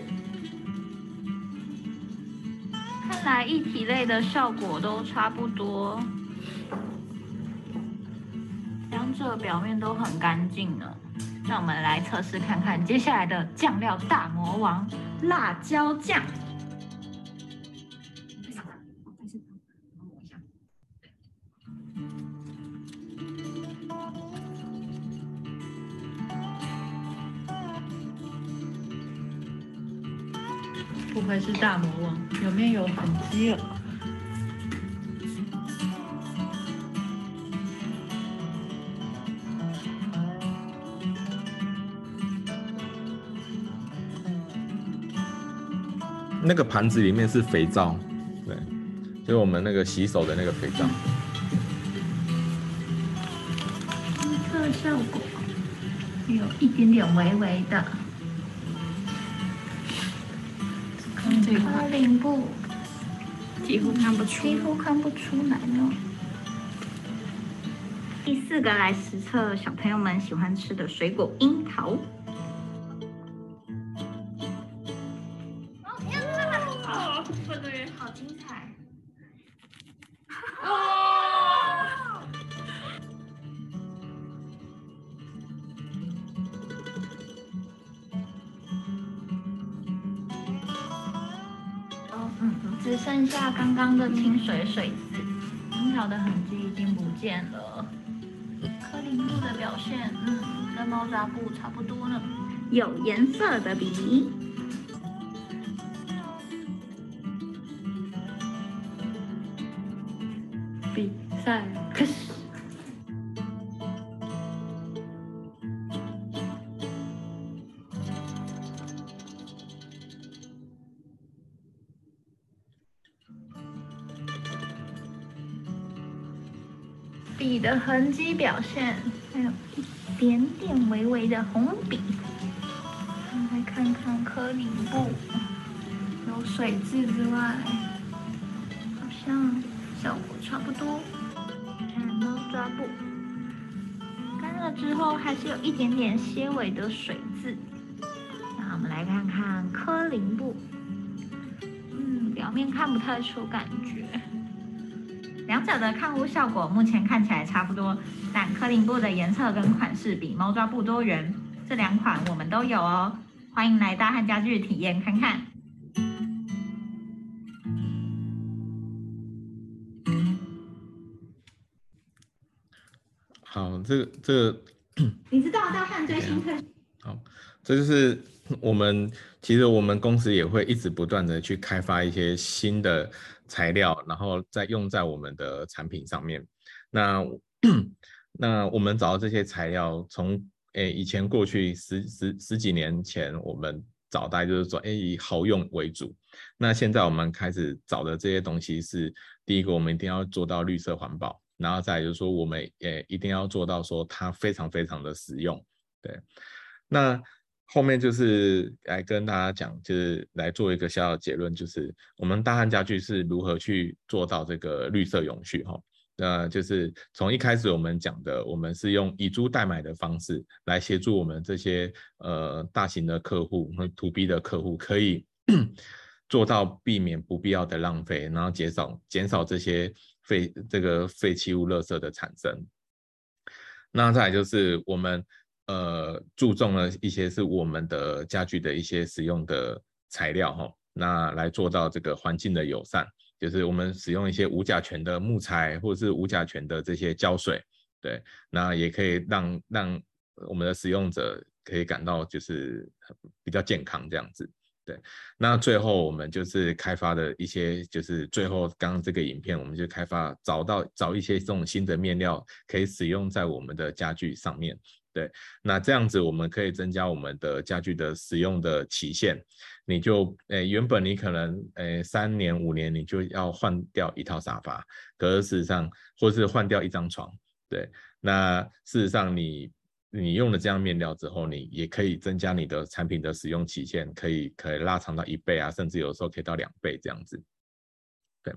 在一体类的效果都差不多，两者表面都很干净呢。让我们来测试看看接下来的酱料大魔王——辣椒酱。不愧是大魔王，面有痕迹了。那个盘子里面是肥皂，对，就是我们那个洗手的那个肥皂。预测效果有一点点微微的。柯林布几乎看不出，几乎看不出来呢。第四个来实测小朋友们喜欢吃的水果樱桃。跟猫抓布差不多了。有颜色的笔，比赛开始。笔的痕迹表现，点点微微的红笔。我们来看看柯林布，有水渍之外，好像效果差不多。看猫抓布，干了之后还是有一点点些微的水渍。那我们来看看柯林布，嗯，表面看不太出感觉。两者的抗污效果目前看起来差不多，但科林布的颜色跟款式比猫抓布多元。这两款我们都有哦，欢迎来大汉家具体验看看。好，这个这个，你知道大汉最新推？好，这就是我们其实我们公司也会一直不断的去开发一些新的。材料，然后再用在我们的产品上面。那 那我们找到这些材料，从诶以前过去十十十几年前，我们找到就是说，诶以好用为主。那现在我们开始找的这些东西是，第一个我们一定要做到绿色环保，然后再就是说，我们也一定要做到说它非常非常的实用。对，那。后面就是来跟大家讲，就是来做一个小小的结论，就是我们大汉家具是如何去做到这个绿色永续哈。那就是从一开始我们讲的，我们是用以租代买的方式来协助我们这些呃大型的客户和 To B 的客户，可以 做到避免不必要的浪费，然后减少减少这些废这个废弃物、垃圾的产生。那再来就是我们。呃，注重了一些是我们的家具的一些使用的材料哈，那来做到这个环境的友善，就是我们使用一些无甲醛的木材，或者是无甲醛的这些胶水，对，那也可以让让我们的使用者可以感到就是比较健康这样子。对，那最后我们就是开发的一些，就是最后刚刚这个影片，我们就开发找到找一些这种新的面料，可以使用在我们的家具上面。对，那这样子我们可以增加我们的家具的使用的期限。你就诶，原本你可能诶三年五年你就要换掉一套沙发，可是事实上或是换掉一张床。对，那事实上你。你用了这样面料之后，你也可以增加你的产品的使用期限，可以可以拉长到一倍啊，甚至有时候可以到两倍这样子。对，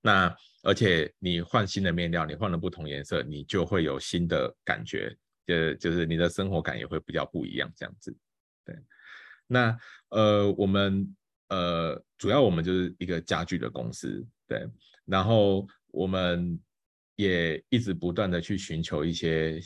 那而且你换新的面料，你换了不同颜色，你就会有新的感觉，就就是你的生活感也会比较不一样这样子。对，那呃我们呃主要我们就是一个家具的公司，对，然后我们也一直不断的去寻求一些。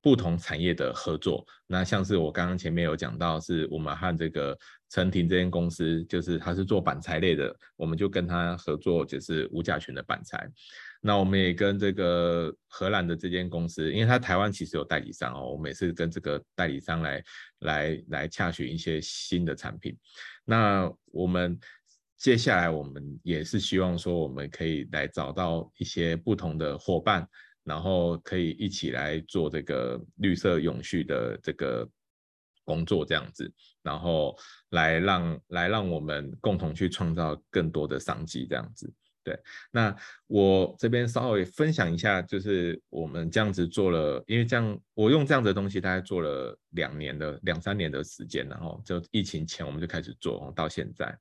不同产业的合作，那像是我刚刚前面有讲到，是我们和这个陈婷这间公司，就是他是做板材类的，我们就跟他合作，就是无甲醛的板材。那我们也跟这个荷兰的这间公司，因为他台湾其实有代理商哦，我们也是跟这个代理商来来来洽询一些新的产品。那我们接下来我们也是希望说，我们可以来找到一些不同的伙伴。然后可以一起来做这个绿色永续的这个工作，这样子，然后来让来让我们共同去创造更多的商机，这样子。对，那我这边稍微分享一下，就是我们这样子做了，因为这样我用这样子的东西，大概做了两年的两三年的时间，然后就疫情前我们就开始做到现在。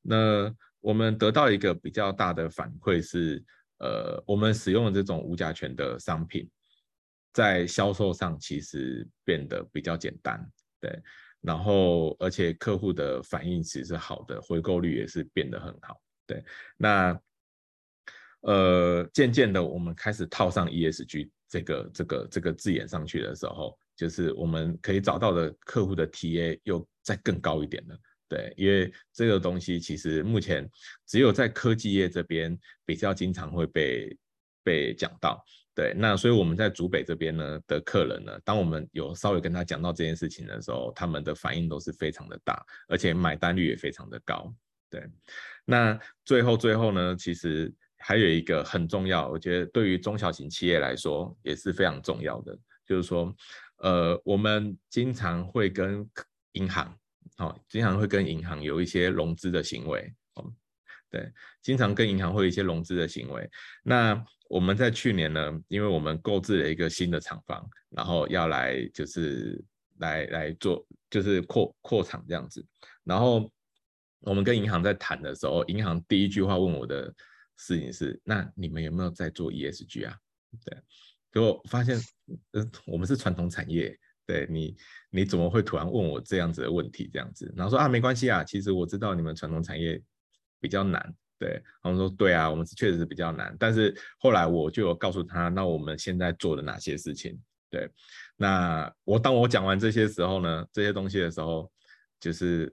那我们得到一个比较大的反馈是。呃，我们使用的这种无甲醛的商品，在销售上其实变得比较简单，对，然后而且客户的反应其实是好的，回购率也是变得很好，对。那呃，渐渐的我们开始套上 ESG 这个这个这个字眼上去的时候，就是我们可以找到的客户的 TA 又再更高一点了。对，因为这个东西其实目前只有在科技业这边比较经常会被被讲到。对，那所以我们在竹北这边呢的客人呢，当我们有稍微跟他讲到这件事情的时候，他们的反应都是非常的大，而且买单率也非常的高。对，那最后最后呢，其实还有一个很重要，我觉得对于中小型企业来说也是非常重要的，就是说，呃，我们经常会跟银行。好，经常会跟银行有一些融资的行为，哦，对，经常跟银行会有一些融资的行为。那我们在去年呢，因为我们购置了一个新的厂房，然后要来就是来来做就是扩扩厂这样子。然后我们跟银行在谈的时候，银行第一句话问我的事情是：那你们有没有在做 ESG 啊？对，结果发现，呃，我们是传统产业。对你，你怎么会突然问我这样子的问题？这样子，然后说啊，没关系啊，其实我知道你们传统产业比较难。对，然后说对啊，我们确实是比较难。但是后来我就有告诉他，那我们现在做了哪些事情？对，那我当我讲完这些时候呢，这些东西的时候，就是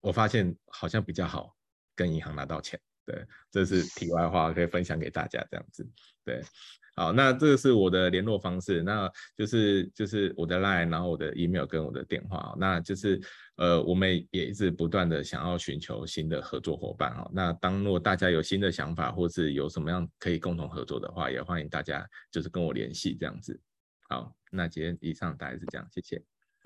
我发现好像比较好跟银行拿到钱。对，这是题外话，可以分享给大家这样子。对。好，那这个是我的联络方式，那就是就是我的 line，然后我的 email 跟我的电话，那就是呃，我们也一直不断的想要寻求新的合作伙伴哈。那当如果大家有新的想法，或是有什么样可以共同合作的话，也欢迎大家就是跟我联系这样子。好，那今天以上大概是这样，谢谢。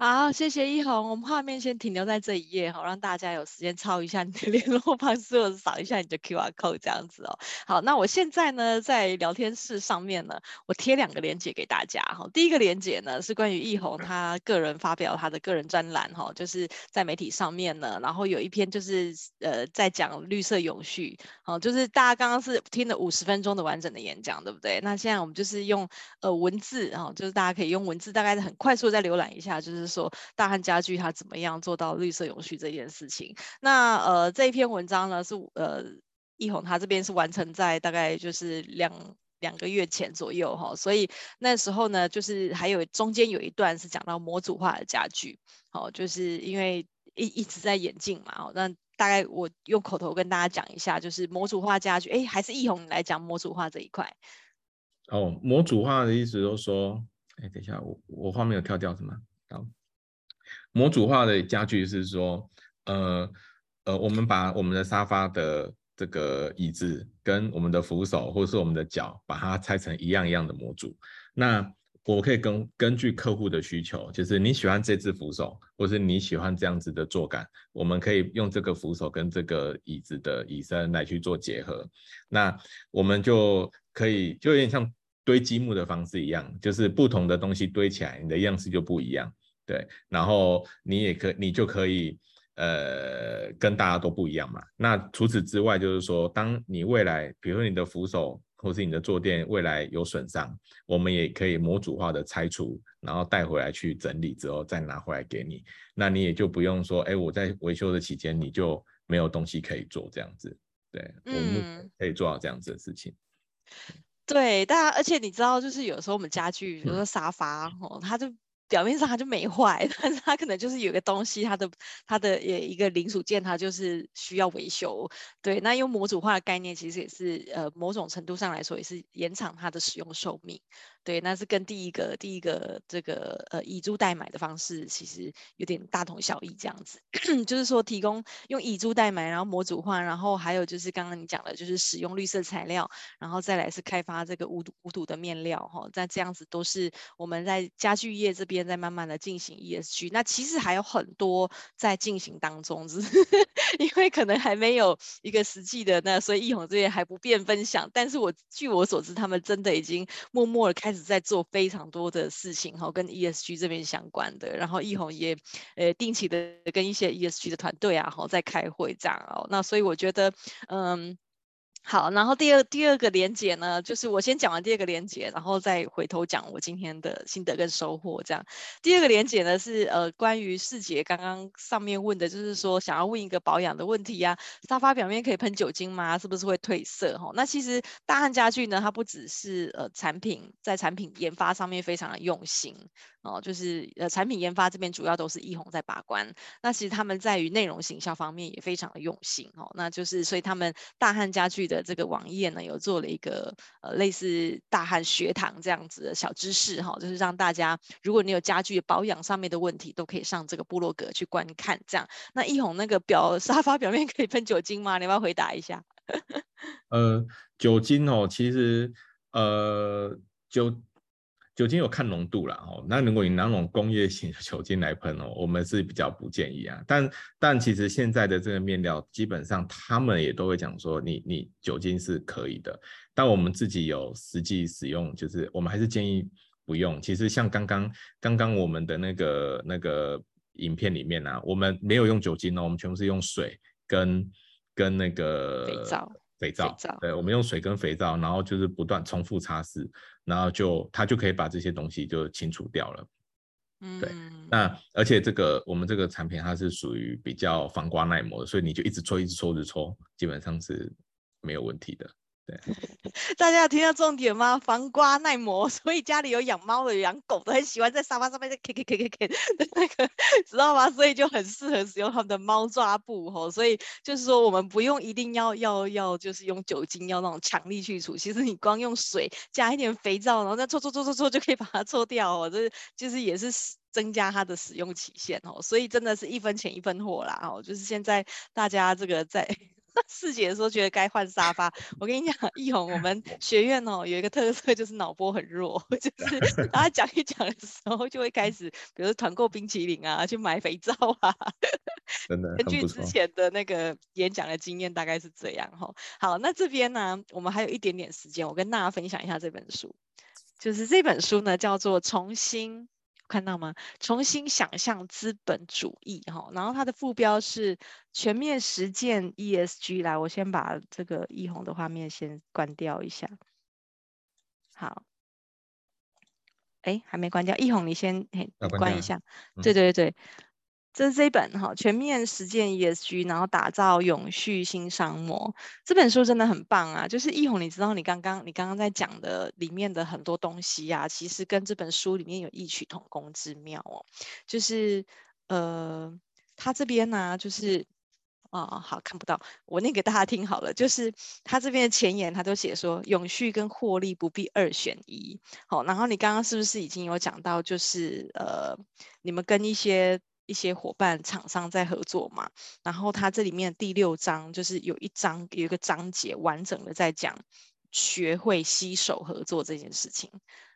好，谢谢一红。我们画面先停留在这一页哈，让大家有时间抄一下你的 联络方式，或者扫一下你的 QR code 这样子哦。好，那我现在呢，在聊天室上面呢，我贴两个链接给大家哈。第一个链接呢是关于一红他个人发表他的个人专栏哈，就是在媒体上面呢，然后有一篇就是呃在讲绿色永续，好，就是大家刚刚是听了五十分钟的完整的演讲，对不对？那现在我们就是用呃文字啊，就是大家可以用文字，大概是很快速再浏览一下，就是。说大汉家具它怎么样做到绿色永续这件事情？那呃这一篇文章呢是呃一红他这边是完成在大概就是两两个月前左右哈，所以那时候呢就是还有中间有一段是讲到模组化的家具，好，就是因为一一直在演进嘛，那。大概我用口头跟大家讲一下，就是模组化家具，哎，还是易宏来讲模组化这一块。哦，模组化的意思就是说，哎，等一下，我我画面有跳掉是吗？好，模组化的家具是说，呃呃，我们把我们的沙发的这个椅子跟我们的扶手或者是我们的脚，把它拆成一样一样的模组。那我可以根根据客户的需求，就是你喜欢这只扶手，或是你喜欢这样子的坐感，我们可以用这个扶手跟这个椅子的椅身来去做结合。那我们就可以就有点像堆积木的方式一样，就是不同的东西堆起来，你的样式就不一样。对，然后你也可你就可以呃跟大家都不一样嘛。那除此之外，就是说，当你未来比如说你的扶手。或是你的坐垫未来有损伤，我们也可以模组化的拆除，然后带回来去整理之后再拿回来给你，那你也就不用说，哎，我在维修的期间你就没有东西可以做这样子，对，我们可以做到这样子的事情。嗯、对，大家，而且你知道，就是有时候我们家具，比如说沙发，嗯、哦，它就。表面上它就没坏，但是它可能就是有个东西，它的它的也一个零组件，它就是需要维修。对，那用模组化的概念，其实也是呃某种程度上来说，也是延长它的使用寿命。对，那是跟第一个第一个这个呃以租代买的方式，其实有点大同小异这样子。就是说提供用以租代买，然后模组化，然后还有就是刚刚你讲的，就是使用绿色材料，然后再来是开发这个无毒无毒的面料哈。那这样子都是我们在家具业这边在慢慢的进行 ESG。那其实还有很多在进行当中，只 是因为可能还没有一个实际的那，所以易宏这边还不便分享。但是我据我所知，他们真的已经默默的开。始在做非常多的事情哈，跟 ESG 这边相关的，然后易宏也呃定期的跟一些 ESG 的团队啊，哈在开会这样哦，那所以我觉得嗯。好，然后第二第二个连结呢，就是我先讲完第二个连结，然后再回头讲我今天的心得跟收获。这样，第二个连结呢是呃关于世杰刚刚上面问的，就是说想要问一个保养的问题呀、啊，沙发表面可以喷酒精吗？是不是会褪色？哈，那其实大汉家具呢，它不只是呃产品在产品研发上面非常的用心。哦，就是呃，产品研发这边主要都是易宏在把关。那其实他们在于内容行销方面也非常的用心哦。那就是所以他们大汉家具的这个网页呢，有做了一个呃类似大汉学堂这样子的小知识哈、哦，就是让大家如果你有家具保养上面的问题，都可以上这个部落格去观看。这样，那易宏那个表 沙发表面可以喷酒精吗？你要不要回答一下？呃，酒精哦，其实呃酒。酒精有看浓度啦，哦，那如果你拿那种工业型的酒精来喷哦，我们是比较不建议啊。但但其实现在的这个面料，基本上他们也都会讲说你，你你酒精是可以的。但我们自己有实际使用，就是我们还是建议不用。其实像刚刚刚刚我们的那个那个影片里面啊，我们没有用酒精哦，我们全部是用水跟跟那个肥皂。肥皂，对，我们用水跟肥皂，然后就是不断重复擦拭，然后就它就可以把这些东西就清除掉了。嗯，对。那而且这个我们这个产品它是属于比较防刮耐磨的，所以你就一直搓，一直搓，一直搓，基本上是没有问题的。大家有听到重点吗？防刮耐磨，所以家里有养猫的、养狗的，很喜欢在沙发上面在 K K K K K 的那个，知道吗？所以就很适合使用他们的猫抓布吼。所以就是说，我们不用一定要要要，就是用酒精要那种强力去除，其实你光用水加一点肥皂，然后再搓搓搓搓搓就可以把它搓掉哦。这就是也是增加它的使用期限哦。所以真的是一分钱一分货啦哦。就是现在大家这个在。四姐说觉得该换沙发，我跟你讲，易宏，我们学院哦有一个特色就是脑波很弱，就是 大家讲一讲的时候就会开始，比如说团购冰淇淋啊，去买肥皂啊，真的。根据之前的那个演讲的经验，大概是这样哈。好，那这边呢，我们还有一点点时间，我跟大家分享一下这本书，就是这本书呢叫做《重新》。看到吗？重新想象资本主义，哈，然后它的副标是全面实践 ESG。来，我先把这个易宏的画面先关掉一下。好，哎，还没关掉，易宏你先嘿关一下。对对对。这是这本哈全面实践 ESG，然后打造永续新商模。这本书真的很棒啊！就是易宏，你知道你刚刚你刚刚在讲的里面的很多东西呀、啊，其实跟这本书里面有异曲同工之妙哦。就是呃，他这边呢、就是哦，好，看不到，我念给大家听好了，就是他这边的前言，他都写说永续跟获利不必二选一。好，然后你刚刚是不是已经有讲到，就是呃，你们跟一些一些伙伴厂商在合作嘛？然后它这里面第六章就是有一章有一个章节完整的在讲学会携手合作这件事情。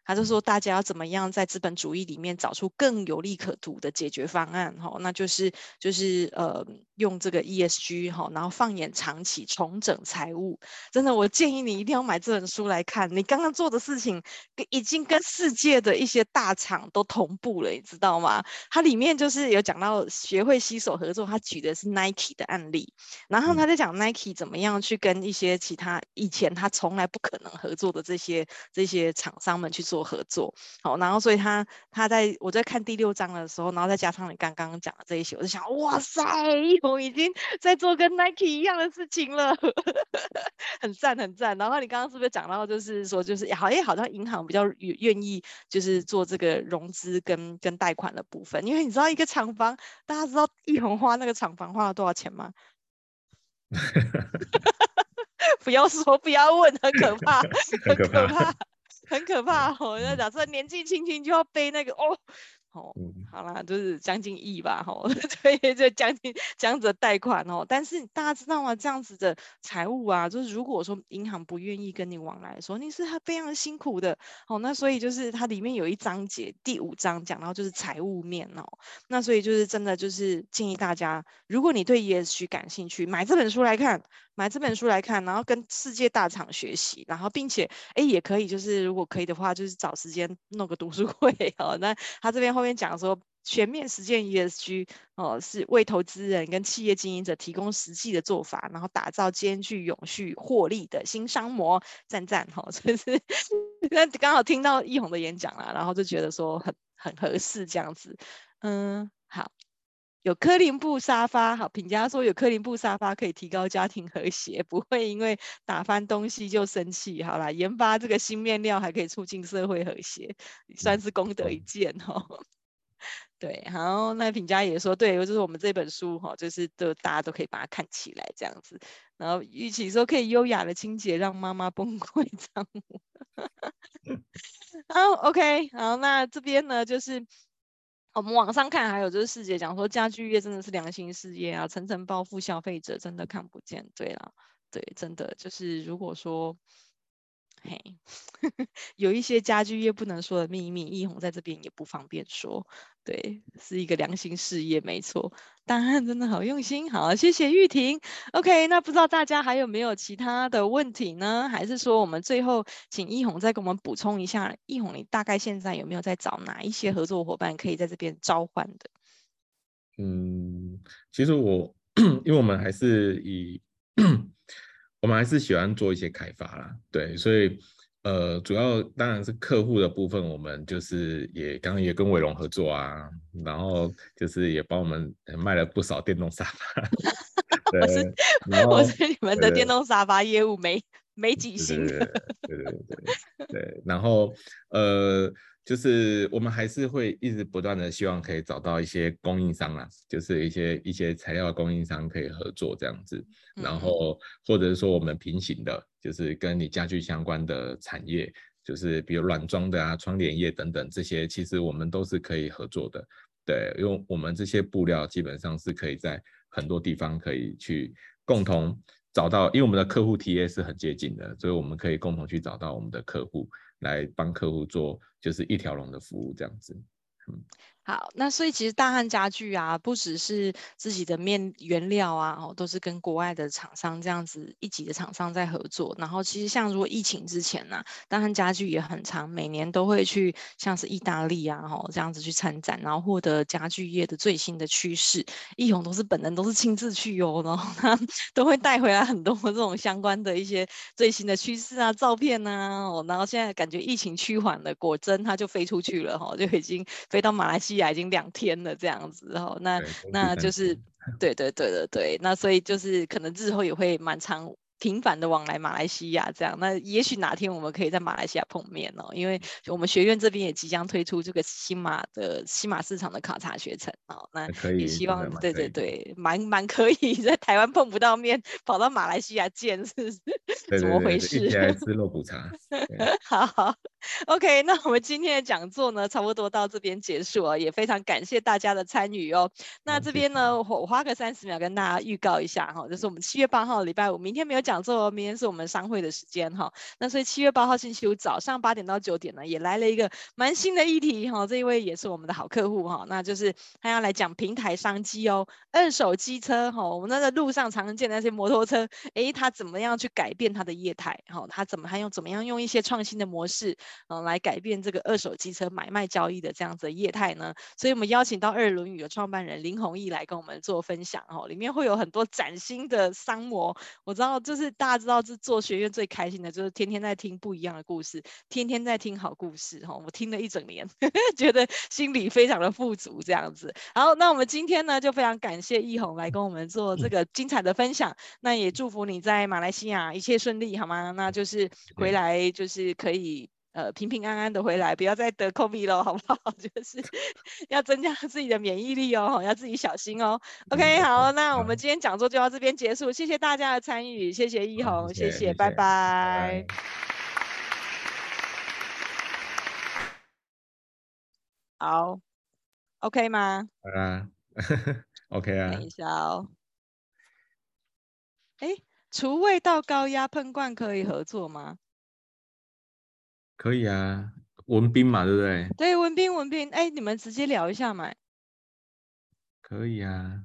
他就说，大家要怎么样在资本主义里面找出更有利可图的解决方案？哈，那就是就是呃，用这个 ESG 哈，然后放眼长期重整财务。真的，我建议你一定要买这本书来看。你刚刚做的事情，已经跟世界的一些大厂都同步了，你知道吗？它里面就是有讲到学会携手合作，他举的是 Nike 的案例，然后他在讲 Nike 怎么样去跟一些其他以前他从来不可能合作的这些这些厂商们去做。做合作好，然后所以他他在我在看第六章的时候，然后再加上你刚刚讲的这一些，我就想，哇塞，一红已经在做跟 Nike 一样的事情了，很赞很赞。然后你刚刚是不是讲到，就是说，就是好像好像银行比较愿意就是做这个融资跟跟贷款的部分，因为你知道一个厂房，大家知道一红花那个厂房花了多少钱吗？不要说，不要问，很可怕，很可怕。很可怕哦！那假设年纪轻轻就要背那个哦。哦，好啦，就是将近亿吧，吼，对，就将近这样子的贷款哦。但是大家知道吗？这样子的财务啊，就是如果说银行不愿意跟你往来的时候，你是他非常辛苦的。哦，那所以就是它里面有一章节，第五章讲到就是财务面哦。那所以就是真的就是建议大家，如果你对 ESG 感兴趣，买这本书来看，买这本书来看，然后跟世界大厂学习，然后并且哎也可以就是如果可以的话，就是找时间弄个读书会 哦。那他这边后。面讲说全面实践 ESG 哦，是为投资人跟企业经营者提供实际的做法，然后打造兼具永续获利的新商模，赞赞哈！所以是那刚好听到一红的演讲啦，然后就觉得说很很合适这样子。嗯，好，有柯林布沙发，好评价说有柯林布沙发可以提高家庭和谐，不会因为打翻东西就生气。好啦，研发这个新面料还可以促进社会和谐，算是功德一件哦。对，然后那品佳也说，对，就是我们这本书哈，就是都大家都可以把它看起来这样子。然后玉琪说可以优雅的清洁，让妈妈崩溃这样。好，OK，好，那这边呢，就是我们网上看，还有就是世界讲说家具业真的是良心事业啊，层层报复消费者，真的看不见。对啦，对，真的就是如果说。有一些家具业不能说的秘密，易红在这边也不方便说。对，是一个良心事业，没错。答案真的好用心，好，谢谢玉婷。OK，那不知道大家还有没有其他的问题呢？还是说我们最后请易红再给我们补充一下？易红，你大概现在有没有在找哪一些合作伙伴可以在这边召唤的？嗯，其实我，因为我们还是以。我们还是喜欢做一些开发啦，对，所以呃，主要当然是客户的部分，我们就是也刚刚也跟伟龙合作啊，然后就是也帮我们卖了不少电动沙发。对我是我是你们的电动沙发业务没没几星。对对对对对，然后呃。就是我们还是会一直不断的希望可以找到一些供应商啊，就是一些一些材料供应商可以合作这样子，然后或者是说我们平行的，就是跟你家具相关的产业，就是比如软装的啊、窗帘业等等这些，其实我们都是可以合作的。对，因为我们这些布料基本上是可以在很多地方可以去共同找到，因为我们的客户 TA 是很接近的，所以我们可以共同去找到我们的客户。来帮客户做就是一条龙的服务这样子，嗯。好，那所以其实大汉家具啊，不只是自己的面原料啊，哦，都是跟国外的厂商这样子一级的厂商在合作。然后其实像如果疫情之前呢，啊，大汉家具也很常，每年都会去像是意大利啊，哦这样子去参展，然后获得家具业的最新的趋势。一红都是本人都是亲自去哦，然后他都会带回来很多这种相关的一些最新的趋势啊、照片啊。哦，然后现在感觉疫情趋缓了，果真他就飞出去了哈，哦，就已经飞到马来西亚。已经两天了，这样子然后，那那就是 对对对对对，那所以就是可能日后也会蛮常频繁的往来马来西亚，这样，那也许哪天我们可以在马来西亚碰面哦，因为我们学院这边也即将推出这个新马的新马市场的考察学程哦，那也希望对对对，蛮蛮可以在台湾碰不到面，跑到马来西亚见，是不是？怎么回事？一起来吃肉骨茶。好，好，OK，那我们今天的讲座呢，差不多到这边结束哦，也非常感谢大家的参与哦。那这边呢，我我花个三十秒跟大家预告一下哈、哦，就是我们七月八号礼拜五，明天没有讲座，明天是我们商会的时间哈、那所以七月八号星期五早上八点到九点呢，也来了一个蛮新的议题哈、这一位也是我们的好客户哈、那就是他要来讲平台商机哦，二手机车哈、我们那个路上常见的那些摩托车，诶，他怎么样去改变他的业态哈、他怎么还用怎么样用一些创新的模式嗯、来改变这个二手机车买卖交易的这样子的业态呢？所以我们邀请到二轮语的创办人林弘毅来跟我们做分享哦，里面会有很多崭新的商模。我知道这，就是大家知道，是做学院最开心的就是天天在听不一样的故事，天天在听好故事哈。我听了一整年，呵 呵觉得心里非常的富足这样子。好，那我们今天呢，就非常感谢易红来跟我们做这个精彩的分享。那也祝福你在马来西亚一切顺利，好吗？那就是回来就是可以。呃，平平安安的回来，不要再得 COVID 了，好不好？就是要增加自己的免疫力哦，要自己小心哦。OK，好，那我们今天讲座就到这边结束，谢谢大家的参与，谢谢一红，谢谢，拜拜。好，OK 吗？啊，OK 啊。等一下哦。哎，除味道高压喷罐可以合作吗？可以啊，文斌嘛，对不对？对，文斌，文斌，哎，你们直接聊一下嘛。可以啊。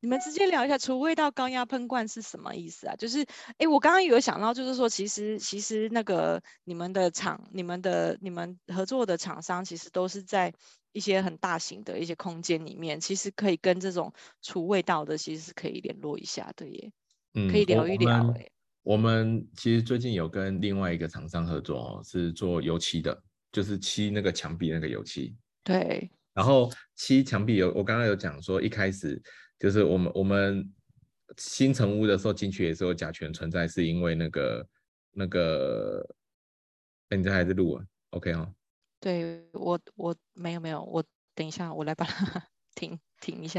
你们直接聊一下，除味道高压喷罐是什么意思啊？就是，哎，我刚刚有想到，就是说，其实，其实那个你们的厂、你们的、你们合作的厂商，其实都是在一些很大型的一些空间里面，其实可以跟这种除味道的，其实是可以联络一下，的耶。嗯，可以聊一聊，哎。我们其实最近有跟另外一个厂商合作哦，是做油漆的，就是漆那个墙壁那个油漆。对。然后漆墙壁有，我刚刚有讲说，一开始就是我们我们新成屋的时候进去也是有甲醛存在，是因为那个那个，哎，你这还是录啊？OK 哦。对我我没有没有，我等一下我来把它 停停一下。